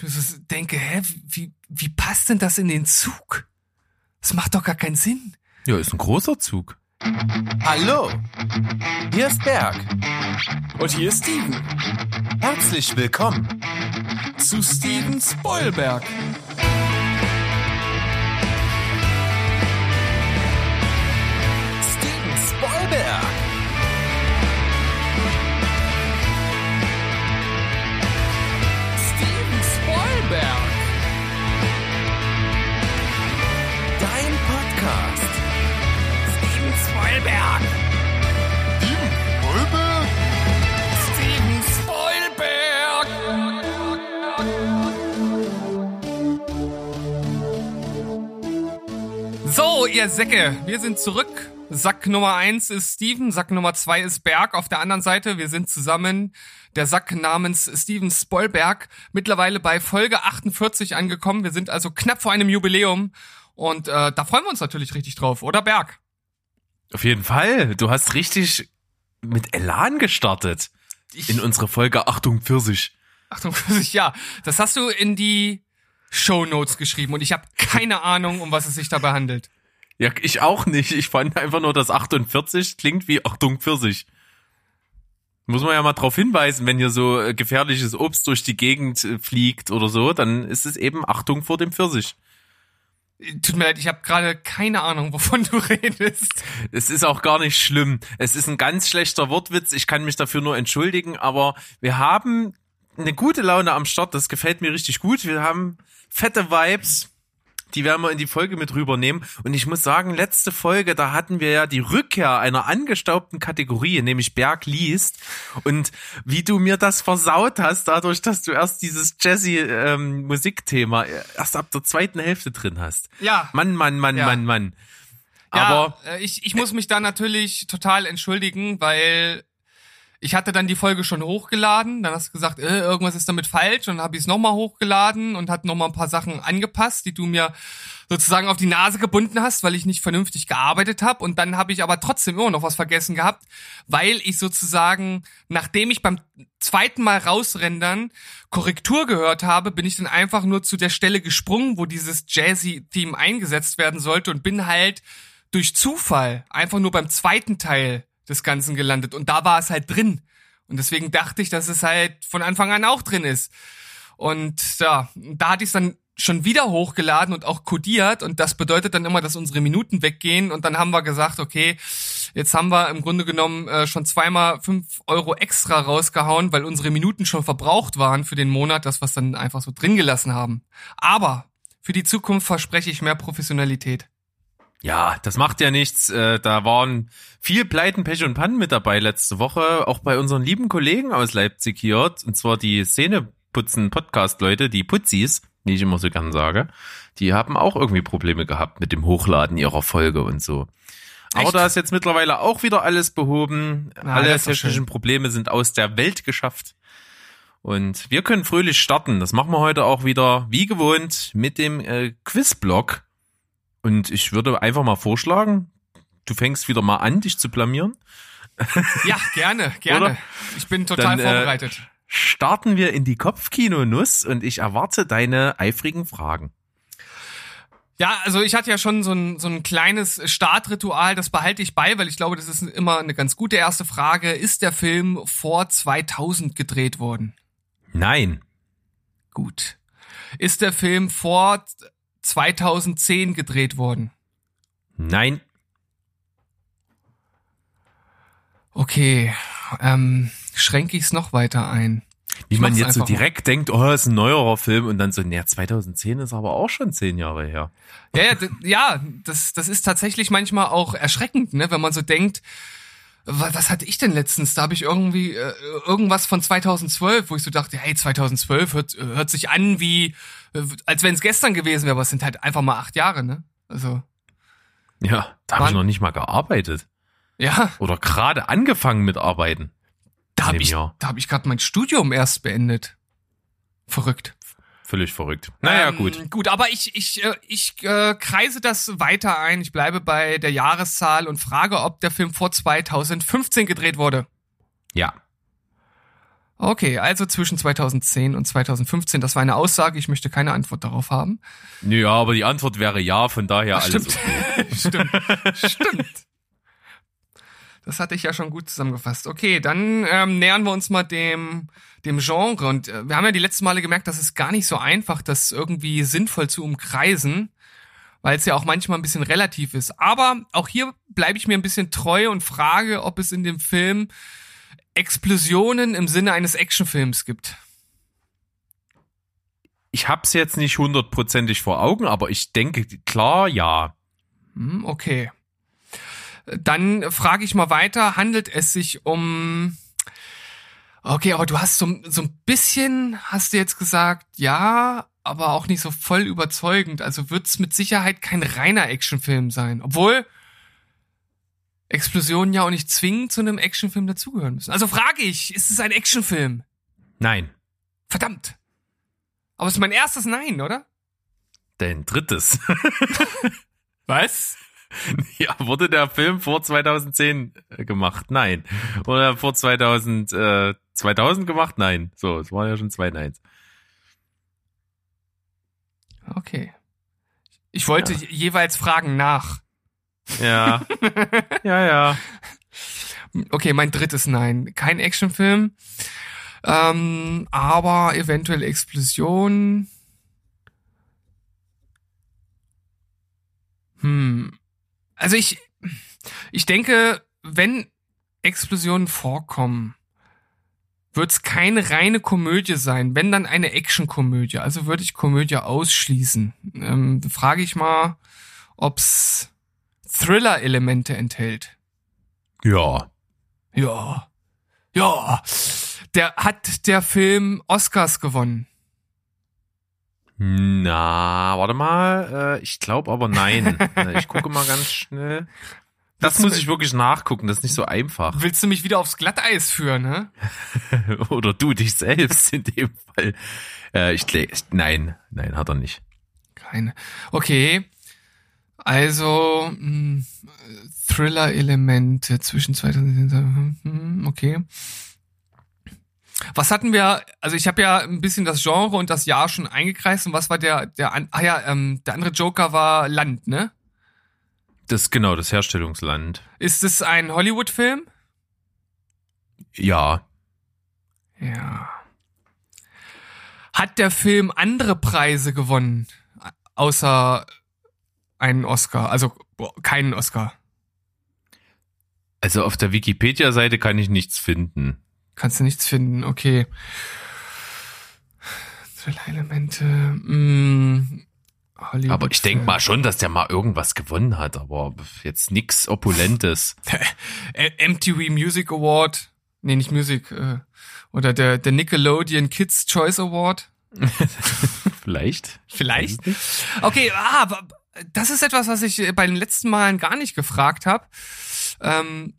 ich mir so denke, hä, wie, wie passt denn das in den Zug? Das macht doch gar keinen Sinn. Ja, ist ein großer Zug. Hallo, hier ist Berg. Und hier ist Steven. Herzlich willkommen Zu Steven Spoilberg. Steven Spoilberg. Steven Spoilberg. So, ihr Säcke, wir sind zurück. Sack Nummer eins ist Steven, Sack Nummer zwei ist Berg. Auf der anderen Seite, wir sind zusammen, der Sack namens Steven Spoilberg, mittlerweile bei Folge 48 angekommen. Wir sind also knapp vor einem Jubiläum und äh, da freuen wir uns natürlich richtig drauf, oder Berg? Auf jeden Fall. Du hast richtig mit Elan gestartet. Ich- in unsere Folge Achtung Pfirsich. Achtung, ja, das hast du in die Show Notes geschrieben und ich habe keine Ahnung, um was es sich dabei handelt. Ja, ich auch nicht. Ich fand einfach nur, dass 48 klingt wie Achtung Pfirsich. Muss man ja mal drauf hinweisen, wenn hier so äh, gefährliches Obst durch die Gegend äh, fliegt oder so, dann ist es eben Achtung vor dem Pfirsich. Tut mir leid, ich habe gerade keine Ahnung, wovon du redest. Es ist auch gar nicht schlimm. Es ist ein ganz schlechter Wortwitz. Ich kann mich dafür nur entschuldigen, aber wir haben eine gute Laune am Start. Das gefällt mir richtig gut. Wir haben fette Vibes. Die werden wir in die Folge mit rübernehmen. Und ich muss sagen, letzte Folge, da hatten wir ja die Rückkehr einer angestaubten Kategorie, nämlich Berg liest. Und wie du mir das versaut hast, dadurch, dass du erst dieses Jazzy-Musikthema erst ab der zweiten Hälfte drin hast. Ja. Mann, Mann, Mann, Ja. Mann, Mann. Ja, Aber äh, ich, ich muss mich da natürlich total entschuldigen, weil ich hatte dann die Folge schon hochgeladen, dann hast du gesagt, äh, irgendwas ist damit falsch. Und habe ich es nochmal hochgeladen und hat nochmal ein paar Sachen angepasst, die du mir sozusagen auf die Nase gebunden hast, weil ich nicht vernünftig gearbeitet habe und dann habe ich aber trotzdem immer noch was vergessen gehabt, weil ich sozusagen, nachdem ich beim zweiten Mal rausrendern Korrektur gehört habe, bin ich dann einfach nur zu der Stelle gesprungen, wo dieses Jazzy-Theme eingesetzt werden sollte und bin halt durch Zufall einfach nur beim zweiten Teil des Ganzen gelandet und da war es halt drin. Und deswegen dachte ich, dass es halt von Anfang an auch drin ist. Und ja, da hatte ich es dann schon wieder hochgeladen und auch codiert und das bedeutet dann immer, dass unsere Minuten weggehen und dann haben wir gesagt, okay, jetzt haben wir im Grunde genommen äh, schon zweimal fünf Euro extra rausgehauen, weil unsere Minuten schon verbraucht waren für den Monat, das was dann einfach so drin gelassen haben. Aber für die Zukunft verspreche ich mehr Professionalität. Ja, das macht ja nichts. Äh, Da waren viel Pleiten, Pech und Pannen mit dabei letzte Woche, auch bei unseren lieben Kollegen aus Leipzig hier, und zwar die Szeneputzen-Podcast-Leute, die Putzis, wie ich immer so gern sage, die haben auch irgendwie Probleme gehabt mit dem Hochladen ihrer Folge und so. Aber Echt? da ist jetzt mittlerweile auch wieder alles behoben. Ah, Alle technischen. Probleme sind aus der Welt geschafft. Und wir können fröhlich starten. Das machen wir heute auch wieder, wie gewohnt, mit dem äh, Quizblock. Und ich würde einfach mal vorschlagen, du fängst wieder mal an, dich zu blamieren. Ja, gerne, gerne. Oder? Ich bin total Dann, äh, vorbereitet. Starten wir in die Kopfkino-Nuss und ich erwarte deine eifrigen Fragen. Ja, also ich hatte ja schon so ein, so ein kleines Startritual, das behalte ich bei, weil ich glaube, das ist immer eine ganz gute erste Frage. Ist der Film vor 2000 gedreht worden? Nein. Gut. Ist der Film vor 2010 gedreht worden? Nein. Okay, ähm, schränke ich es noch weiter ein. Wie Ich man jetzt so einfach mal. direkt denkt, oh, ist ein neuerer Film und dann so, naja, 2010 ist aber auch schon zehn Jahre her. Ja, ja, ja das, das ist tatsächlich manchmal auch erschreckend, ne, wenn man so denkt, was hatte ich denn letztens? Da habe ich irgendwie äh, irgendwas von 2012, wo ich so dachte, hey, 2012 hört, hört sich an wie, äh, als wenn es gestern gewesen wäre, aber es sind halt einfach mal acht Jahre, ne? Also, Ja, da habe ich noch nicht mal gearbeitet. ja, Oder gerade angefangen mit Arbeiten. da habe ich, da hab ich gerade mein Studium erst beendet. Verrückt. Völlig verrückt. Naja, Ähm, gut. Gut, aber ich, ich, äh, ich äh, kreise das weiter ein. Ich bleibe bei der Jahreszahl und frage, ob der Film vor 2015 gedreht wurde. Ja. Okay, also zwischen 2010 und 2015. Das war eine Aussage. Ich möchte keine Antwort darauf haben. Ja, aber die Antwort wäre ja, von daher Ach, alles. stimmt. stimmt. Stimmt. Das hatte ich ja schon gut zusammengefasst. Okay, dann ähm, nähern wir uns mal dem, dem Genre. Und äh, wir haben ja die letzten Male gemerkt, das ist gar nicht so einfach, das irgendwie sinnvoll zu umkreisen, weil es ja auch manchmal ein bisschen relativ ist. Aber auch hier bleibe ich mir ein bisschen treu und frage, ob es in dem Film Explosionen im Sinne eines Actionfilms gibt. Ich hab's jetzt nicht hundertprozentig vor Augen, aber ich denke, klar, ja. Hm, okay. Dann frage ich mal weiter, handelt es sich um Okay, aber du hast so, so ein bisschen, hast du jetzt gesagt, ja, aber auch nicht so voll überzeugend. Also wird's mit Sicherheit kein reiner Actionfilm sein. Obwohl Explosionen ja auch nicht zwingend zu einem Actionfilm dazugehören müssen. Also frage ich, ist es ein Actionfilm? Nein. Verdammt. Aber es ist mein erstes Nein, oder? Dein drittes. Was? ja, wurde der Film vor 2010 gemacht? Nein. Oder vor 2000, äh, 2000 gemacht? Nein. So, es waren ja schon zwei Neins. Okay. Ich wollte Ja. jeweils fragen nach. Ja. ja, ja. Okay, mein drittes Nein. Kein Actionfilm. Ähm, aber eventuell Explosion. Hm. Also ich, ich denke, wenn Explosionen vorkommen, wird's keine reine Komödie sein, wenn dann eine Actionkomödie. Also würde ich Komödie ausschließen. Ähm, frage ich mal, ob's Thriller-Elemente enthält. Ja. Ja. Ja. Der hat der Film Oscars gewonnen. Na, warte mal. Äh, ich glaube aber nein. Na, ich gucke mal ganz schnell. Das Willst muss ich wirklich nachgucken. Das ist nicht so einfach. Willst du mich wieder aufs Glatteis führen, ne? Oder du dich selbst in dem Fall. Äh, ich, Nein, nein, hat er nicht. Keine. Okay. Also, mh, Thriller-Elemente zwischen 2000 hm, okay. Was hatten wir, also ich habe ja ein bisschen das Genre und das Jahr schon eingekreist und was war der, der, ah ja, ähm, der andere Joker war Land, ne? Das genau das Herstellungsland. Ist es ein Hollywood-Film? Ja. Ja. Hat der Film andere Preise gewonnen, außer einen Oscar? Also keinen Oscar. Also auf der Wikipedia-Seite kann ich nichts finden. Kannst du nichts finden, okay. Thriller-Elemente. Mm, Hollywood Aber ich denke mal schon, dass der mal irgendwas gewonnen hat, aber jetzt nix Opulentes. MTV Music Award. Nee, nicht Music. Äh, oder der, der Nickelodeon Kids Choice Award. Vielleicht. Vielleicht. Okay, ah, aber das ist etwas, was ich bei den letzten Malen gar nicht gefragt habe. Ähm,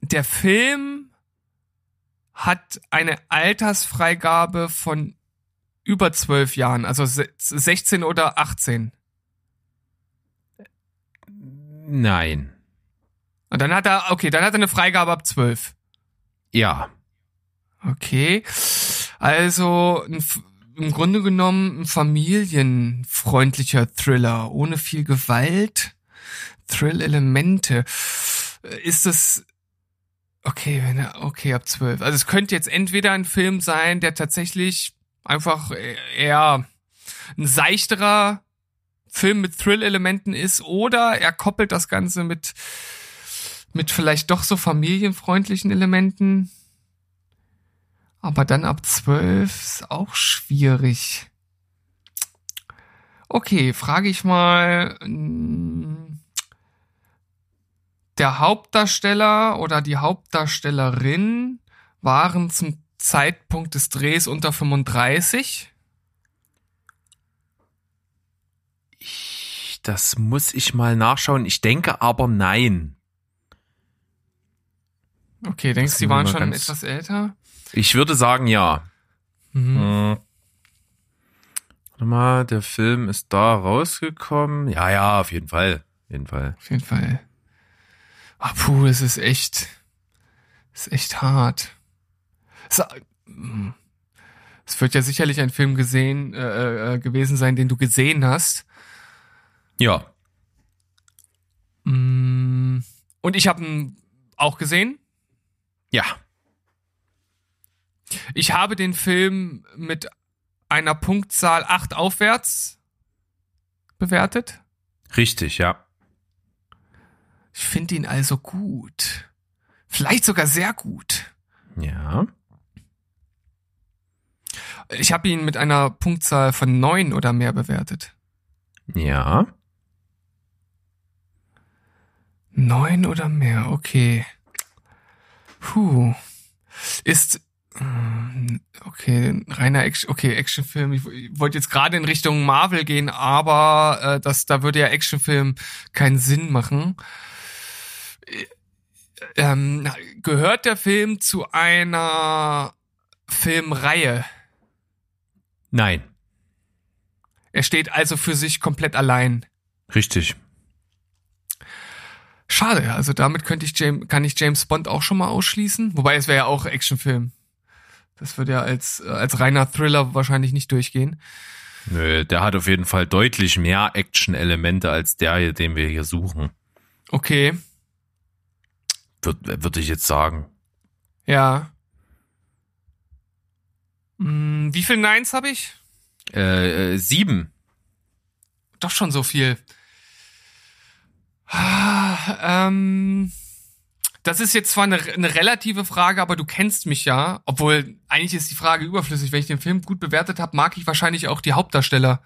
der Film hat eine Altersfreigabe von über zwölf Jahren, also se- 16 oder 18. Nein. Und dann hat er, okay, dann hat er eine Freigabe ab 12. Ja. Okay. Also ein, im Grunde genommen ein familienfreundlicher Thriller, ohne viel Gewalt, Thrill-Elemente. Ist das okay, wenn er okay ab zwölf. Also es könnte jetzt entweder ein Film sein, der tatsächlich einfach eher ein seichterer Film mit Thrill-Elementen ist, oder er koppelt das Ganze mit mit vielleicht doch so familienfreundlichen Elementen. Aber dann ab zwölf ist auch schwierig. Okay, frage ich mal. mm, Der Hauptdarsteller oder die Hauptdarstellerin waren zum Zeitpunkt des Drehs unter 35. Ich, das muss ich mal nachschauen. Ich denke aber nein. Okay, denkst du, die waren schon etwas älter? Ich würde sagen ja. Mhm. Hm. Warte mal, der Film ist da rausgekommen. Ja, ja, auf jeden Fall. Auf jeden Fall. Auf jeden Fall. Ah, puh, das ist echt, das ist echt hart. So, hm. Es wird ja sicherlich ein Film gesehen äh, äh, gewesen sein, den du gesehen hast. Ja. Mm, Und ich habe ihn auch gesehen. Ja. Ich habe den Film mit einer Punktzahl 8 aufwärts bewertet. Richtig, ja. Ich finde ihn also gut. Vielleicht sogar sehr gut. Ja. Ich habe ihn mit einer Punktzahl von 9 oder mehr bewertet. Ja. 9 oder mehr, okay. Puh. Ist ähm, okay, ein reiner Action, okay, Actionfilm. Ich, ich wollte jetzt gerade in Richtung Marvel gehen, aber äh, das, da würde ja Actionfilm keinen Sinn machen. Äh, Ähm, gehört der Film zu einer Filmreihe? Nein. Er steht also für sich komplett allein. Richtig. Schade, also damit könnte ich James, kann ich James Bond auch schon mal ausschließen. Wobei es wäre ja auch Actionfilm. Das würde ja als, äh, als reiner Thriller wahrscheinlich nicht durchgehen. Nö, der hat auf jeden Fall deutlich mehr Action-Elemente als der, hier, den wir hier suchen. Okay, Würde würd ich jetzt sagen. ja. Hm, wie viel Nines habe ich? Äh, äh, sieben. Doch schon so viel. Ah, ähm, das ist jetzt zwar eine, eine relative Frage, aber du kennst mich ja. Obwohl, eigentlich ist die Frage überflüssig. Wenn ich den Film gut bewertet habe, mag ich wahrscheinlich auch die Hauptdarsteller.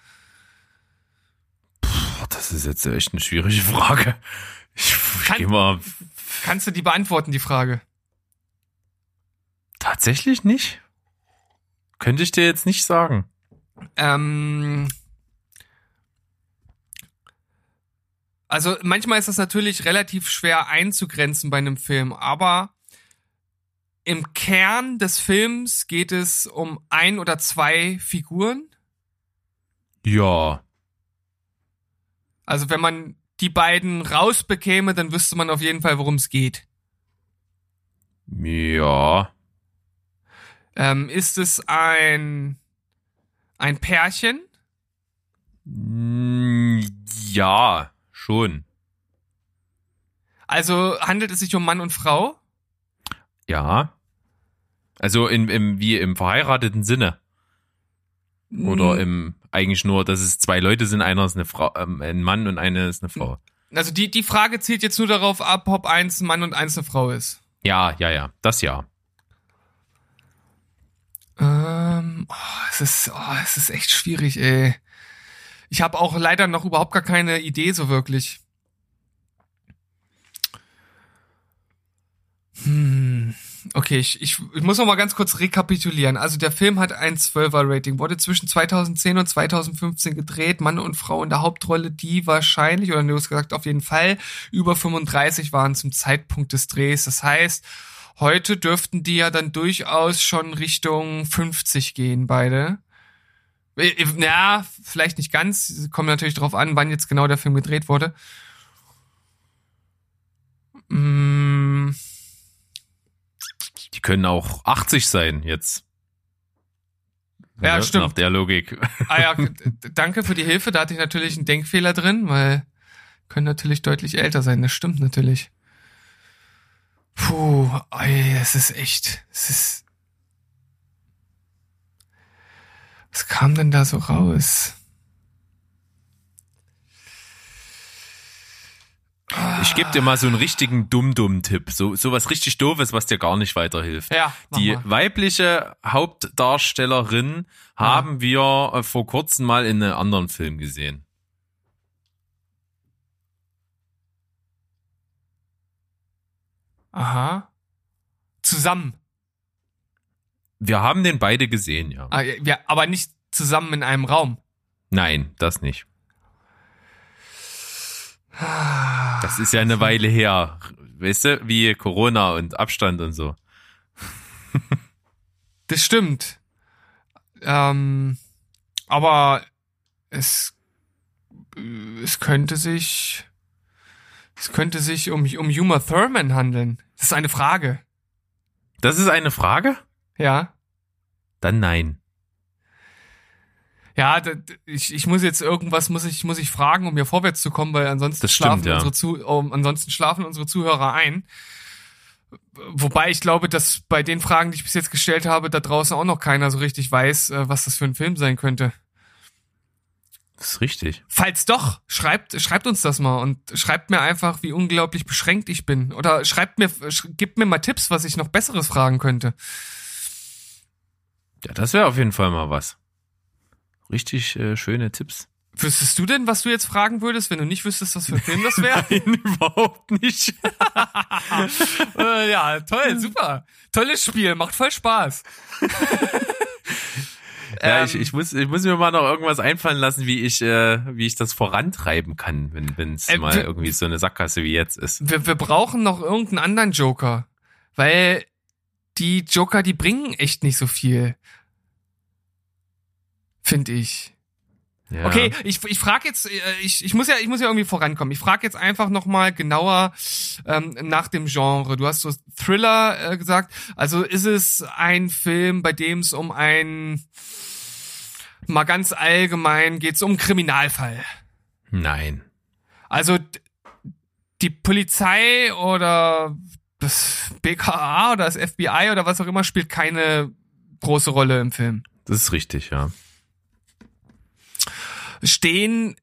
Boah, das ist jetzt echt eine schwierige Frage. Ich, ich Kann- geh mal. Kannst du die beantworten, die Frage? Tatsächlich nicht? Könnte ich dir jetzt nicht sagen. Ähm, also manchmal ist das natürlich relativ schwer einzugrenzen bei einem Film, aber im Kern des Films geht es um ein oder zwei Figuren. Ja. Also wenn man die beiden rausbekäme, dann wüsste man auf jeden Fall, worum es geht. Ja. Ähm, ist es ein ein Pärchen? Mm, Ja, schon. Also handelt es sich um Mann und Frau? Ja. Also in, im, wie im verheirateten Sinne. Oder Hm, im eigentlich nur, dass es zwei Leute sind, einer ist eine Frau, ähm, ein Mann und eine ist eine Frau. Also die die Frage zielt jetzt nur darauf ab, ob eins ein Mann und eins eine Frau ist. Ja, ja, ja. Das ja. Ähm, oh, es ist, oh, es ist echt schwierig, ey. Ich habe auch leider noch überhaupt gar keine Idee so wirklich. Hm. Okay, ich, ich, ich muss noch mal ganz kurz rekapitulieren. Also der Film hat ein 12er Rating, wurde zwischen 2010 und 2015 gedreht. Mann und Frau in der Hauptrolle, die wahrscheinlich, oder hast gesagt, auf jeden Fall über 35 waren zum Zeitpunkt des Drehs. Das heißt, heute dürften die ja dann durchaus schon Richtung 50 gehen, beide. Äh, äh, Ja, vielleicht nicht ganz. Kommt natürlich drauf an, wann jetzt genau der Film gedreht wurde. Mm, Die können auch 80 sein jetzt. Ja, Ne, stimmt. Nach der Logik. Ah ja, danke für die Hilfe. Da hatte ich natürlich einen Denkfehler drin, weil können natürlich deutlich älter sein. Das stimmt natürlich. Puh, ey, es ist echt, es ist. Was kam denn da so raus? Ich gebe dir mal so einen richtigen Dumm-Dumm-Tipp. So, so was richtig Doofes, was dir gar nicht weiterhilft. Ja, Die mal. weibliche Hauptdarstellerin haben wir äh, vor kurzem mal in einem anderen Film gesehen. Aha. Zusammen. Wir haben den beide gesehen, ja. Ah, ja, aber nicht zusammen in einem Raum. Nein, das nicht. Das ist ja eine Weile her. Weißt du, wie Corona und Abstand und so. Das stimmt. Ähm, aber es, es könnte sich, es könnte sich um, um Uma Thurman handeln. Das ist eine Frage. Das ist eine Frage? Ja. Dann nein. Ja, ich, ich muss jetzt irgendwas muss ich muss ich fragen, um hier vorwärts zu kommen, weil ansonsten Das schlafen stimmt, ja. unsere zu, um, ansonsten schlafen unsere Zuhörer ein. Wobei ich glaube, dass bei den Fragen, die ich bis jetzt gestellt habe, da draußen auch noch keiner so richtig weiß, äh, was das für ein Film sein könnte. Das ist richtig. Falls doch, schreibt, schreibt uns das mal und schreibt mir einfach, wie unglaublich beschränkt ich bin. Oder schreibt mir, sch gebt mir mal Tipps, was ich noch Besseres fragen könnte. Ja, das wäre auf jeden Fall mal was. Richtig äh, schöne Tipps. Wüsstest du denn, was du jetzt fragen würdest, wenn du nicht wüsstest, was für ein Film das wäre? Nein, überhaupt nicht. äh, ja, toll, super. Tolles Spiel, macht voll Spaß. Ja, Ähm, ich, ich, muss, ich muss mir mal noch irgendwas einfallen lassen, wie ich, äh, wie ich das vorantreiben kann, wenn es Äh, mal wir- irgendwie so eine Sackgasse wie jetzt ist. Wir, wir brauchen noch irgendeinen anderen Joker. Weil die Joker, die bringen echt nicht so viel. Finde ich. Ja. Okay, ich, ich frage jetzt, äh, ich, ich muss ja, ich muss ja irgendwie vorankommen. Ich frage jetzt einfach noch mal genauer ähm, nach dem Genre. Du hast so Thriller äh, gesagt. Also ist es ein Film, bei dem es um ein mal ganz allgemein geht es um einen Kriminalfall. Nein. Also die Polizei oder das BKA oder das FBI oder was auch immer spielt keine große Rolle im Film. Das ist richtig, ja. Stehen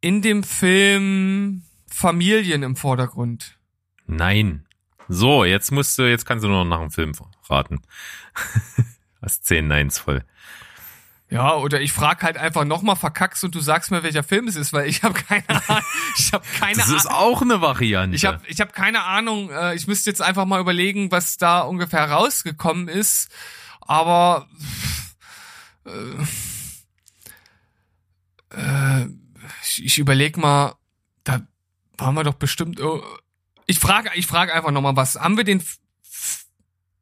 in dem Film Familien im Vordergrund? Nein. So, jetzt musst du, jetzt kannst du nur noch nach dem Film raten. Hast zehn Neins voll. Ja, oder ich frage halt einfach nochmal verkackst und du sagst mir, welcher Film es ist, weil ich habe keine Ahnung. Ich habe keine Das ist Ahnung. auch eine Variante. Ich habe ich hab keine Ahnung. äh, Ich müsste jetzt einfach mal überlegen, was da ungefähr rausgekommen ist. Aber äh, äh, ich, ich überleg mal, da waren wir doch bestimmt. oh, Ich frage, ich frage einfach noch mal was. Haben wir den,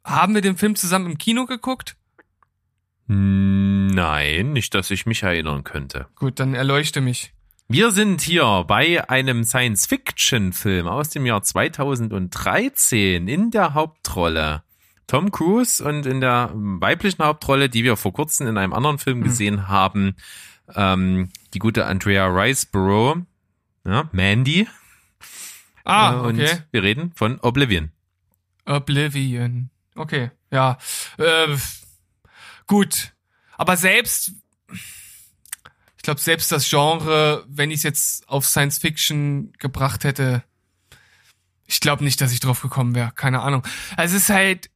haben wir den Film zusammen im Kino geguckt? Nein, nicht, dass ich mich erinnern könnte. Gut, dann erleuchte mich. Wir sind hier bei einem Science-Fiction-Film aus dem Jahr 2013 in der Hauptrolle. Tom Cruise und in der weiblichen Hauptrolle, die wir vor kurzem in einem anderen Film gesehen haben, ähm, die gute Andrea Riceborough, ja, Mandy. Ah, Äh, und okay. wir reden von Oblivion. Oblivion. Okay, ja. Äh, gut. Aber selbst, ich glaube, selbst das Genre, wenn ich es jetzt auf Science Fiction gebracht hätte, ich glaube nicht, dass ich drauf gekommen wäre. Keine Ahnung. Also es ist halt,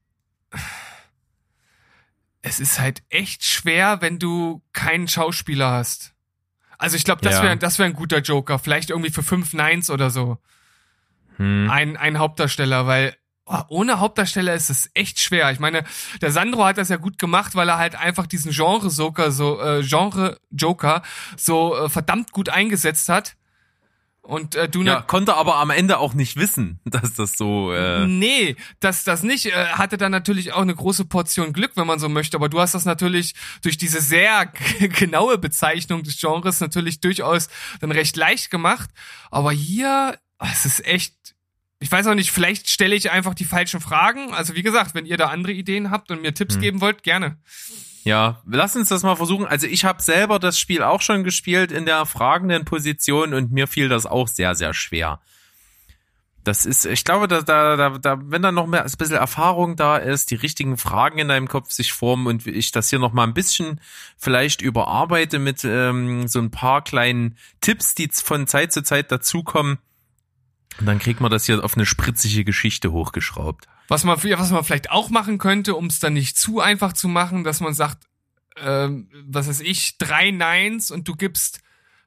es ist halt echt schwer, wenn du keinen Schauspieler hast. Also ich glaube, das Ja. wäre das wäre ein guter Joker. Vielleicht irgendwie für fünf Nines oder so Hm. ein, ein Hauptdarsteller, weil oh, ohne Hauptdarsteller ist es echt schwer. Ich meine, der Sandro hat das ja gut gemacht, weil er halt einfach diesen Genre-Joker so, äh, Genre-Joker so äh, verdammt gut eingesetzt hat. Und äh, du Ja, nat- konnte aber am Ende auch nicht wissen, dass das so. Äh, Nee, das, das nicht. Äh, hatte dann natürlich auch eine große Portion Glück, wenn man so möchte. Aber du hast das natürlich durch diese sehr genaue Bezeichnung des Genres natürlich durchaus dann recht leicht gemacht. Aber hier, ah, es ist echt. Ich weiß auch nicht, vielleicht stelle ich einfach die falschen Fragen. Also wie gesagt, wenn ihr da andere Ideen habt und mir Tipps Hm. geben wollt, gerne. Ja, lass uns das mal versuchen. Also ich habe selber das Spiel auch schon gespielt in der fragenden Position und mir fiel das auch sehr, sehr schwer. Das ist, ich glaube, da, da, da, da, wenn da noch mehr ein bisschen Erfahrung da ist, die richtigen Fragen in deinem Kopf sich formen und ich das hier noch mal ein bisschen vielleicht überarbeite mit ähm, so ein paar kleinen Tipps, die von Zeit zu Zeit dazukommen, dann kriegt man das hier auf eine spritzige Geschichte hochgeschraubt. Was man, was man vielleicht auch machen könnte, um es dann nicht zu einfach zu machen, dass man sagt, ähm, was weiß ich, drei Nines und du gibst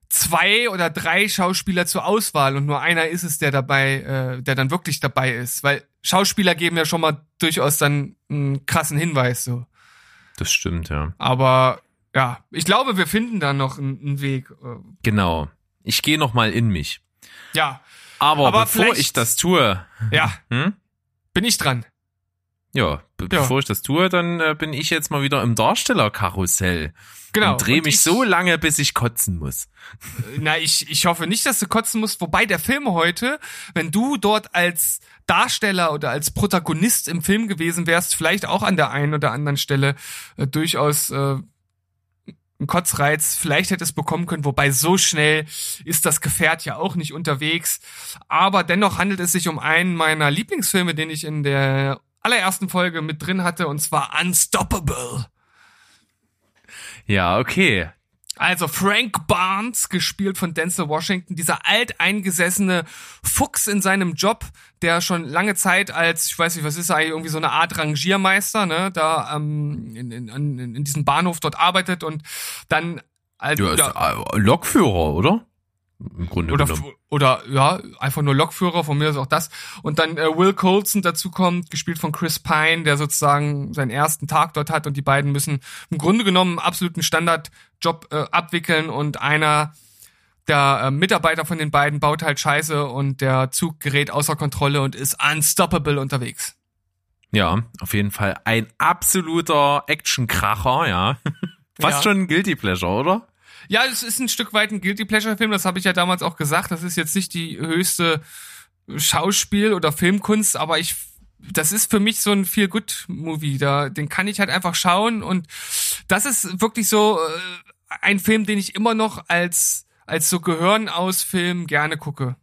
zwei oder drei Schauspieler zur Auswahl und nur einer ist es, der dabei, äh, der dann wirklich dabei ist. Weil Schauspieler geben ja schon mal durchaus dann einen krassen Hinweis so. Das stimmt, ja. Aber ja, ich glaube, wir finden da noch einen, Weg. äh, Genau. Ich gehe noch mal in mich. Ja, Aber, Aber bevor ich das tue, ja, hm? Bin ich dran. Ja, be Ja. bevor ich das tue, dann äh, bin ich jetzt mal wieder im Darstellerkarussell. Genau. Und drehe mich ich- so lange, bis ich kotzen muss. Na, ich, ich hoffe nicht, dass du kotzen musst. Wobei der Film heute, wenn du dort als Darsteller oder als Protagonist im Film gewesen wärst, vielleicht auch an der einen oder anderen Stelle äh, durchaus äh, einen Kotzreiz vielleicht hätte es bekommen können. Wobei so schnell ist das Gefährt ja auch nicht unterwegs. Aber dennoch handelt es sich um einen meiner Lieblingsfilme, den ich in der allerersten Folge mit drin hatte, und zwar Unstoppable. Ja, okay. Also Frank Barnes, gespielt von Denzel Washington, dieser alteingesessene Fuchs in seinem Job, der schon lange Zeit als, ich weiß nicht, was ist er eigentlich, irgendwie so eine Art Rangiermeister, ne, da ähm, in, in, in, in diesem Bahnhof dort arbeitet und dann als, äh, Lokführer, oder? Im Grunde oder, genommen. oder ja, einfach nur Lokführer, von mir ist auch das. Und dann äh, Will Colson dazu kommt, gespielt von Chris Pine, der sozusagen seinen ersten Tag dort hat und die beiden müssen im Grunde genommen einen absoluten Standardjob äh, abwickeln und einer der äh, Mitarbeiter von den beiden baut halt Scheiße und der Zug gerät außer Kontrolle und ist unstoppable unterwegs. Ja, auf jeden Fall ein absoluter Actionkracher, ja. Fast Ja. schon ein Guilty Pleasure, oder? Ja, es ist ein Stück weit ein Guilty Pleasure Film, das habe ich ja damals auch gesagt. Das ist jetzt nicht die höchste Schauspiel- oder Filmkunst, aber ich, das ist für mich so ein Feel Good Movie. Da, den kann ich halt einfach schauen und das ist wirklich so äh, ein Film, den ich immer noch als als so Gehirn aus Film gerne gucke.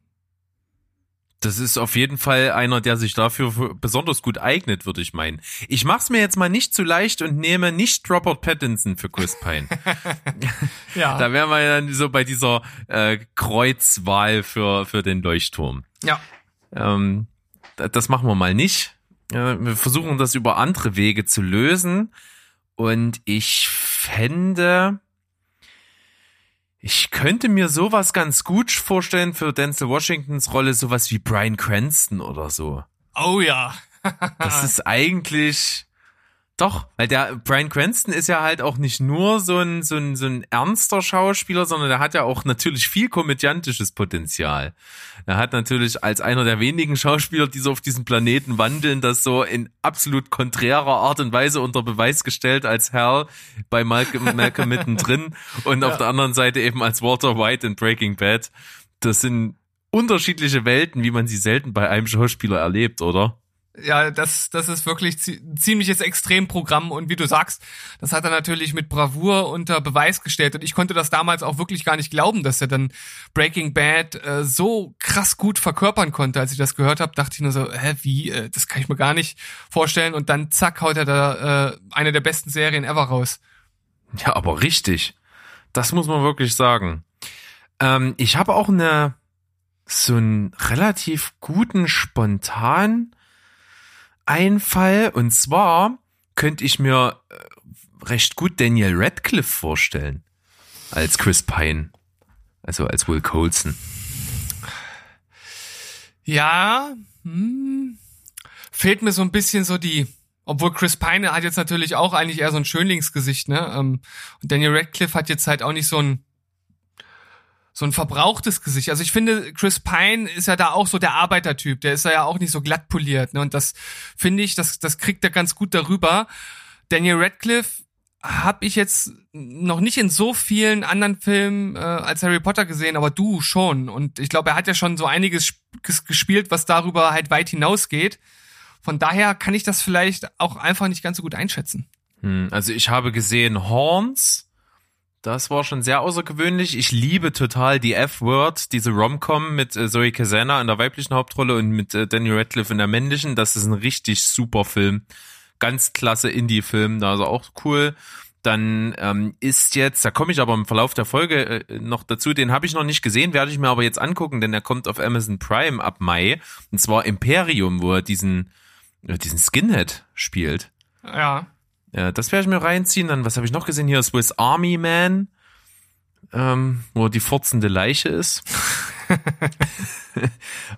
Das ist auf jeden Fall einer, der sich dafür für- besonders gut eignet, würde ich meinen. Ich mach's mir jetzt mal nicht zu leicht und nehme nicht Robert Pattinson für Chris Pine. Ja. da wären wir dann so bei dieser äh, Kreuzwahl für, für den Leuchtturm. ja. Ähm, da- das machen wir mal nicht. Wir versuchen das über andere Wege zu lösen. Und ich fände, ich könnte mir sowas ganz gut vorstellen für Denzel Washingtons Rolle, sowas wie Brian Cranston oder so. Oh ja. Das ist eigentlich doch, weil der Brian Cranston ist ja halt auch nicht nur so ein, so ein, so ein ernster Schauspieler, sondern der hat ja auch natürlich viel komödiantisches Potenzial. Er hat natürlich als einer der wenigen Schauspieler, die so auf diesem Planeten wandeln, das so in absolut konträrer Art und Weise unter Beweis gestellt als Hal bei Malcolm, Malcolm mittendrin und auf der anderen Seite eben als Walter White in Breaking Bad. Das sind unterschiedliche Welten, wie man sie selten bei einem Schauspieler erlebt, oder? Ja, das, das ist wirklich zie ziemliches Extremprogramm und wie du sagst, das hat er natürlich mit Bravour unter Beweis gestellt und ich konnte das damals auch wirklich gar nicht glauben, dass er dann Breaking Bad äh, so krass gut verkörpern konnte. Als ich das gehört habe, dachte ich nur so, hä, wie, äh, das kann ich mir gar nicht vorstellen und dann zack haut er da äh, eine der besten Serien ever raus. Ja, aber richtig. Das muss man wirklich sagen. Ähm, ich habe auch eine so einen relativ guten spontan Einfall und zwar könnte ich mir äh, recht gut Daniel Radcliffe vorstellen als Chris Pine, also als Will Colson. Ja, hm, fehlt mir so ein bisschen so die, obwohl Chris Pine hat jetzt natürlich auch eigentlich eher so ein Schönlingsgesicht, ne? Ähm, und Daniel Radcliffe hat jetzt halt auch nicht so ein so ein verbrauchtes Gesicht. Also ich finde, Chris Pine ist ja da auch so der Arbeitertyp. Der ist ja auch nicht so glatt poliert. Ne? Und das finde ich, das, das kriegt er ganz gut darüber. Daniel Radcliffe habe ich jetzt noch nicht in so vielen anderen Filmen äh, als Harry Potter gesehen, aber du schon. Und ich glaube, er hat ja schon so einiges sp- ges- gespielt, was darüber halt weit hinausgeht. Von daher kann ich das vielleicht auch einfach nicht ganz so gut einschätzen. Hm, Also ich habe gesehen Horns. Das war schon sehr außergewöhnlich. Ich liebe total die F-Word, diese Rom-Com mit äh, Zoe Kazana in der weiblichen Hauptrolle und mit äh, Daniel Radcliffe in der männlichen. Das ist ein richtig super Film. Ganz klasse Indie-Film, also auch cool. Dann ähm, ist jetzt, da komme ich aber im Verlauf der Folge äh, noch dazu, den habe ich noch nicht gesehen, werde ich mir aber jetzt angucken, denn er kommt auf Amazon Prime ab Mai. Und zwar Imperium, wo er diesen, äh, diesen Skinhead spielt. Ja. Ja, das werde ich mir reinziehen. Dann, was habe ich noch gesehen? Hier Swiss Army Man, ähm, wo die furzende Leiche ist.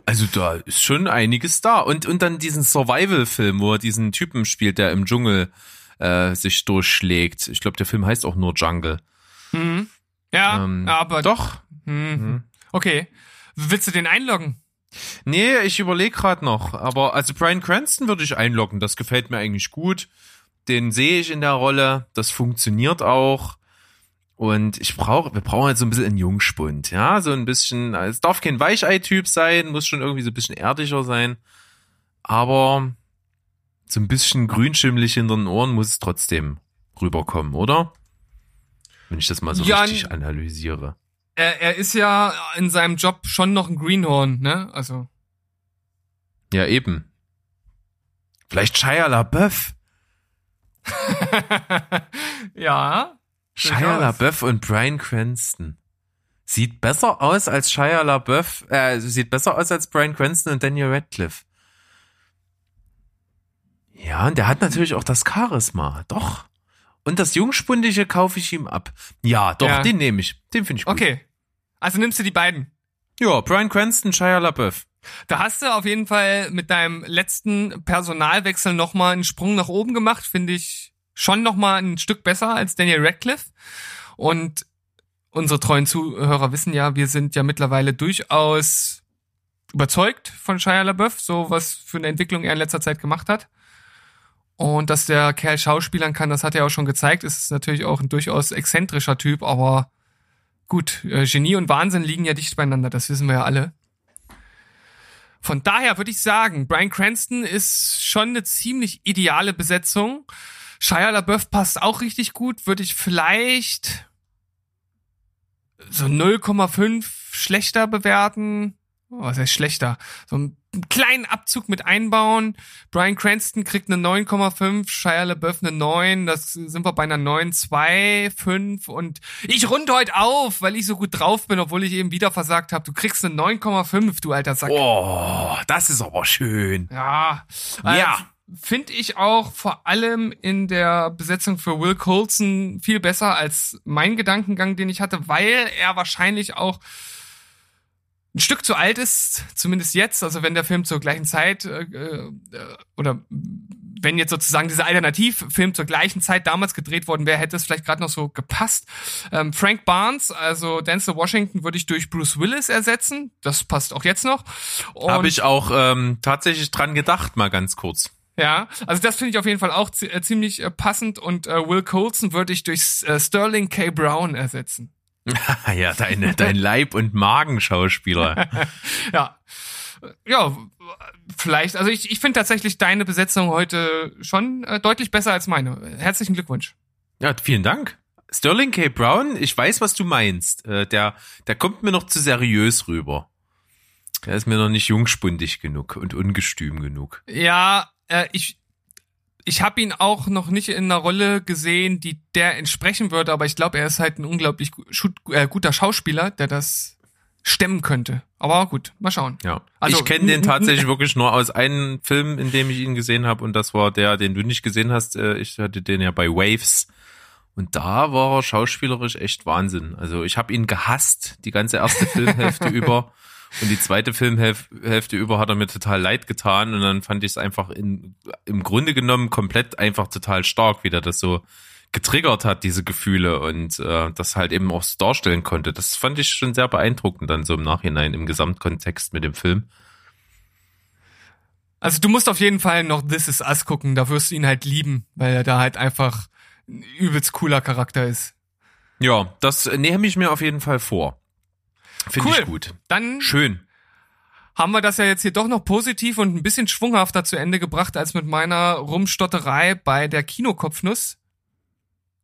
also da ist schon einiges da. Und, und dann diesen Survival-Film, wo er diesen Typen spielt, der im Dschungel äh, sich durchschlägt. Ich glaube, der Film heißt auch nur Jungle. Mhm. Ja, Ähm, aber Doch. Mhm. Okay. Willst du den einloggen? Nee, ich überlege gerade noch. Aber also Brian Cranston würde ich einloggen. Das gefällt mir eigentlich gut. Den sehe ich in der Rolle. Das funktioniert auch. Und ich brauche, wir brauchen halt so ein bisschen einen Jungspund, ja, so ein bisschen, es darf kein Weichei-Typ sein, muss schon irgendwie so ein bisschen erdiger sein, aber so ein bisschen grünschimmelig hinter den Ohren muss es trotzdem rüberkommen, oder? Wenn ich das mal so Ja, richtig analysiere. Er, er ist ja in seinem Job schon noch ein Greenhorn, ne? Also. Ja, eben. Vielleicht Shia LaBeouf. ja. Shia. LaBeouf und Brian Cranston. Sieht besser aus als Shia LaBeouf, äh, sieht besser aus als Brian Cranston und Daniel Radcliffe. Ja, und der hat natürlich auch das Charisma, doch. Und das Jungspundige kaufe ich ihm ab. Ja, doch, Ja. den nehme ich. Den finde ich gut. Okay. Also nimmst du die beiden. Ja, Brian Cranston, Shia LaBeouf. Da hast du auf jeden Fall mit deinem letzten Personalwechsel nochmal einen Sprung nach oben gemacht, finde ich schon nochmal ein Stück besser als Daniel Radcliffe. Und unsere treuen Zuhörer wissen ja, wir sind ja mittlerweile durchaus überzeugt von Shia LaBeouf, so was für eine Entwicklung er in letzter Zeit gemacht hat. Und dass der Kerl schauspielern kann, das hat er auch schon gezeigt. Ist natürlich auch ein durchaus exzentrischer Typ, aber gut, äh, Genie und Wahnsinn liegen ja dicht beieinander, das wissen wir ja alle. Von daher würde ich sagen, Brian Cranston ist schon eine ziemlich ideale Besetzung. Shia LaBeouf passt auch richtig gut, würde ich vielleicht so 0,5 schlechter bewerten. Oh, was heißt schlechter? So einen kleinen Abzug mit einbauen. Brian Cranston kriegt eine 9,5, Shia LaBeouf eine 9. Das sind wir bei einer 9, 2, 5 und ich runde heute auf, weil ich so gut drauf bin, obwohl ich eben wieder versagt habe. Du kriegst eine 9,5, du alter Sack. Oh, das ist aber schön. Ja. Ja. Äh, Finde ich auch vor allem in der Besetzung für Will Coulson viel besser als mein Gedankengang, den ich hatte, weil er wahrscheinlich auch ein Stück zu alt ist, zumindest jetzt, also wenn der Film zur gleichen Zeit äh, äh, oder wenn jetzt sozusagen dieser Alternativfilm zur gleichen Zeit damals gedreht worden wäre, hätte es vielleicht gerade noch so gepasst. Ähm, Frank Barnes, also Denzel Washington, würde ich durch Bruce Willis ersetzen. Das passt auch jetzt noch. Habe ich auch ähm, tatsächlich dran gedacht, mal ganz kurz. ja, also das finde ich auf jeden Fall auch äh, ziemlich äh, passend und äh, Will Coulson würde ich durch äh, Sterling K. Brown ersetzen. ja, deine, dein Leib- und Magenschauspieler. Ja. Ja, vielleicht, also ich, ich finde tatsächlich deine Besetzung heute schon äh, deutlich besser als meine. Herzlichen Glückwunsch. Ja, vielen Dank. Sterling K. Brown, ich weiß, was du meinst. Äh, der, der kommt mir noch zu seriös rüber. Der ist mir noch nicht jungspundig genug und ungestüm genug. Ja, äh, ich, ich habe ihn auch noch nicht in einer Rolle gesehen, die der entsprechen würde, aber ich glaube, er ist halt ein unglaublich äh, guter Schauspieler, der das stemmen könnte. Aber gut, mal schauen. Ja. Also, ich kenne den tatsächlich wirklich nur aus einem Film, in dem ich ihn gesehen habe, und das war der, den du nicht gesehen hast. Äh, Ich hatte den ja bei Waves. Und da war er schauspielerisch echt Wahnsinn. Also ich habe ihn gehasst, die ganze erste Filmhälfte über. Und die zweite Filmhälfte über hat er mir total leid getan. Und dann fand ich es einfach in, im Grunde genommen komplett einfach total stark, wie der das so getriggert hat, diese Gefühle und äh, das halt eben auch darstellen konnte. Das fand ich schon sehr beeindruckend dann so im Nachhinein im Gesamtkontext mit dem Film. Also du musst auf jeden Fall noch This Is Us gucken, da wirst du ihn halt lieben, weil er da halt einfach ein übelst cooler Charakter ist. Ja, das nehme ich mir auf jeden Fall vor. Finde Cool. ich gut. Dann Schön. haben wir das ja jetzt hier doch noch positiv und ein bisschen schwunghafter zu Ende gebracht als mit meiner Rumstotterei bei der Kinokopfnuss.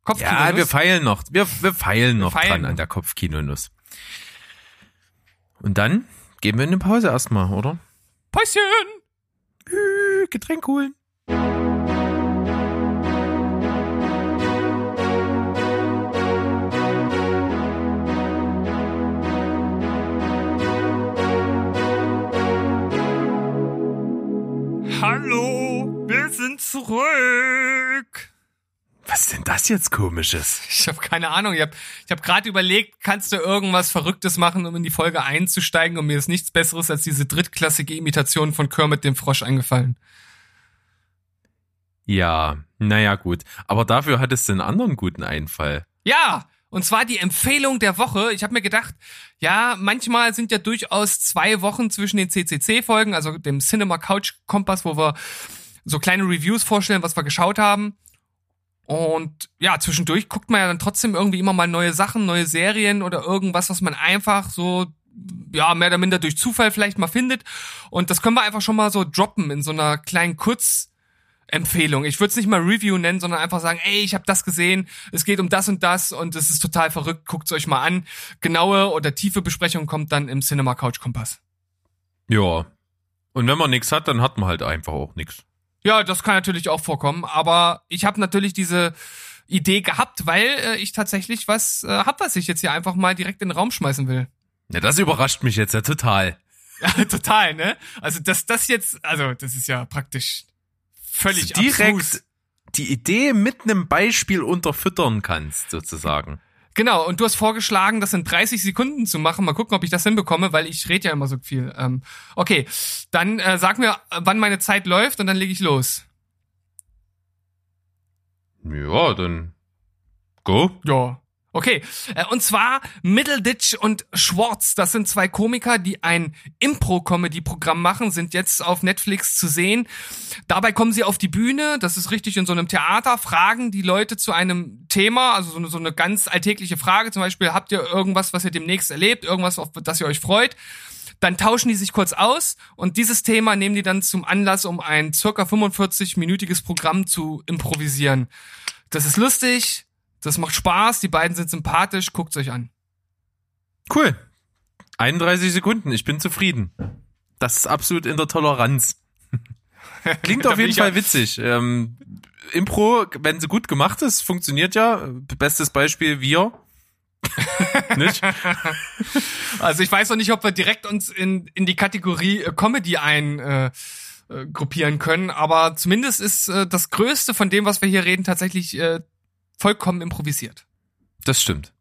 Kopfkinonuss. Ja, wir feilen noch. Wir, wir feilen noch feilen dran an der Kopfkinonuss. Und dann gehen wir in eine Pause erstmal, oder? Päuschen! Äh, Getränk holen. Hallo, wir sind zurück. Was ist denn das jetzt komisches? Ich habe keine Ahnung. Ich habe ich hab gerade überlegt, kannst du irgendwas Verrücktes machen, um in die Folge einzusteigen? Und mir ist nichts Besseres als diese drittklassige Imitation von Kermit dem Frosch eingefallen. Ja, naja, gut. Aber dafür hattest du einen anderen guten Einfall. Ja, Und zwar die Empfehlung der Woche. Ich habe mir gedacht, ja, manchmal sind ja durchaus zwei Wochen zwischen den CCC-Folgen, also dem Cinema Couch Kompass, wo wir so kleine Reviews vorstellen, was wir geschaut haben. Und ja, zwischendurch guckt man ja dann trotzdem irgendwie immer mal neue Sachen, neue Serien oder irgendwas, was man einfach so, ja, mehr oder minder durch Zufall vielleicht mal findet. Und das können wir einfach schon mal so droppen in so einer kleinen Kurz- Empfehlung. Ich würde es nicht mal Review nennen, sondern einfach sagen, ey, ich habe das gesehen, es geht um das und das und es ist total verrückt, guckt's euch mal an. Genaue oder tiefe Besprechung kommt dann im Cinema Couch Kompass. Ja. Und wenn man nichts hat, dann hat man halt einfach auch nichts. Ja, das kann natürlich auch vorkommen, aber ich habe natürlich diese Idee gehabt, weil äh, ich tatsächlich was äh, hab, was ich jetzt hier einfach mal direkt in den Raum schmeißen will. Ja, das überrascht mich jetzt ja total. Ja, total, ne? Also dass das jetzt, also das ist ja praktisch völlig Also direkt abstrus. die Idee mit einem Beispiel unterfüttern kannst, sozusagen. Genau, und du hast vorgeschlagen, das in 30 Sekunden zu machen. Mal gucken, ob ich das hinbekomme, weil ich rede ja immer so viel. Ähm, okay, dann äh, sag mir, wann meine Zeit läuft und dann lege ich los. Ja, dann go. Ja. Okay, äh, und zwar Middleditch und Schwartz, das sind zwei Komiker, die ein Impro-Comedy-Programm machen, sind jetzt auf Netflix zu sehen. Dabei kommen sie auf die Bühne, das ist richtig in so einem Theater, fragen die Leute zu einem Thema, also so eine, so eine ganz alltägliche Frage, zum Beispiel, habt ihr irgendwas, was ihr demnächst erlebt, irgendwas, auf das ihr euch freut? Dann tauschen die sich kurz aus und dieses Thema nehmen die dann zum Anlass, um ein circa 45-minütiges Programm zu improvisieren. Das ist lustig, das macht Spaß, die beiden sind sympathisch, guckt's euch an. Cool. 31 Sekunden, ich bin zufrieden. Das ist absolut in der Toleranz. Klingt auf jeden Fall witzig. Ähm, Impro, wenn sie gut gemacht ist, funktioniert ja. Bestes Beispiel wir. Nicht? Also ich weiß noch nicht, ob wir direkt uns in, in die Kategorie äh, Comedy ein äh, äh, gruppieren können, aber zumindest ist äh, das Größte von dem, was wir hier reden, tatsächlich äh, vollkommen improvisiert. Das stimmt.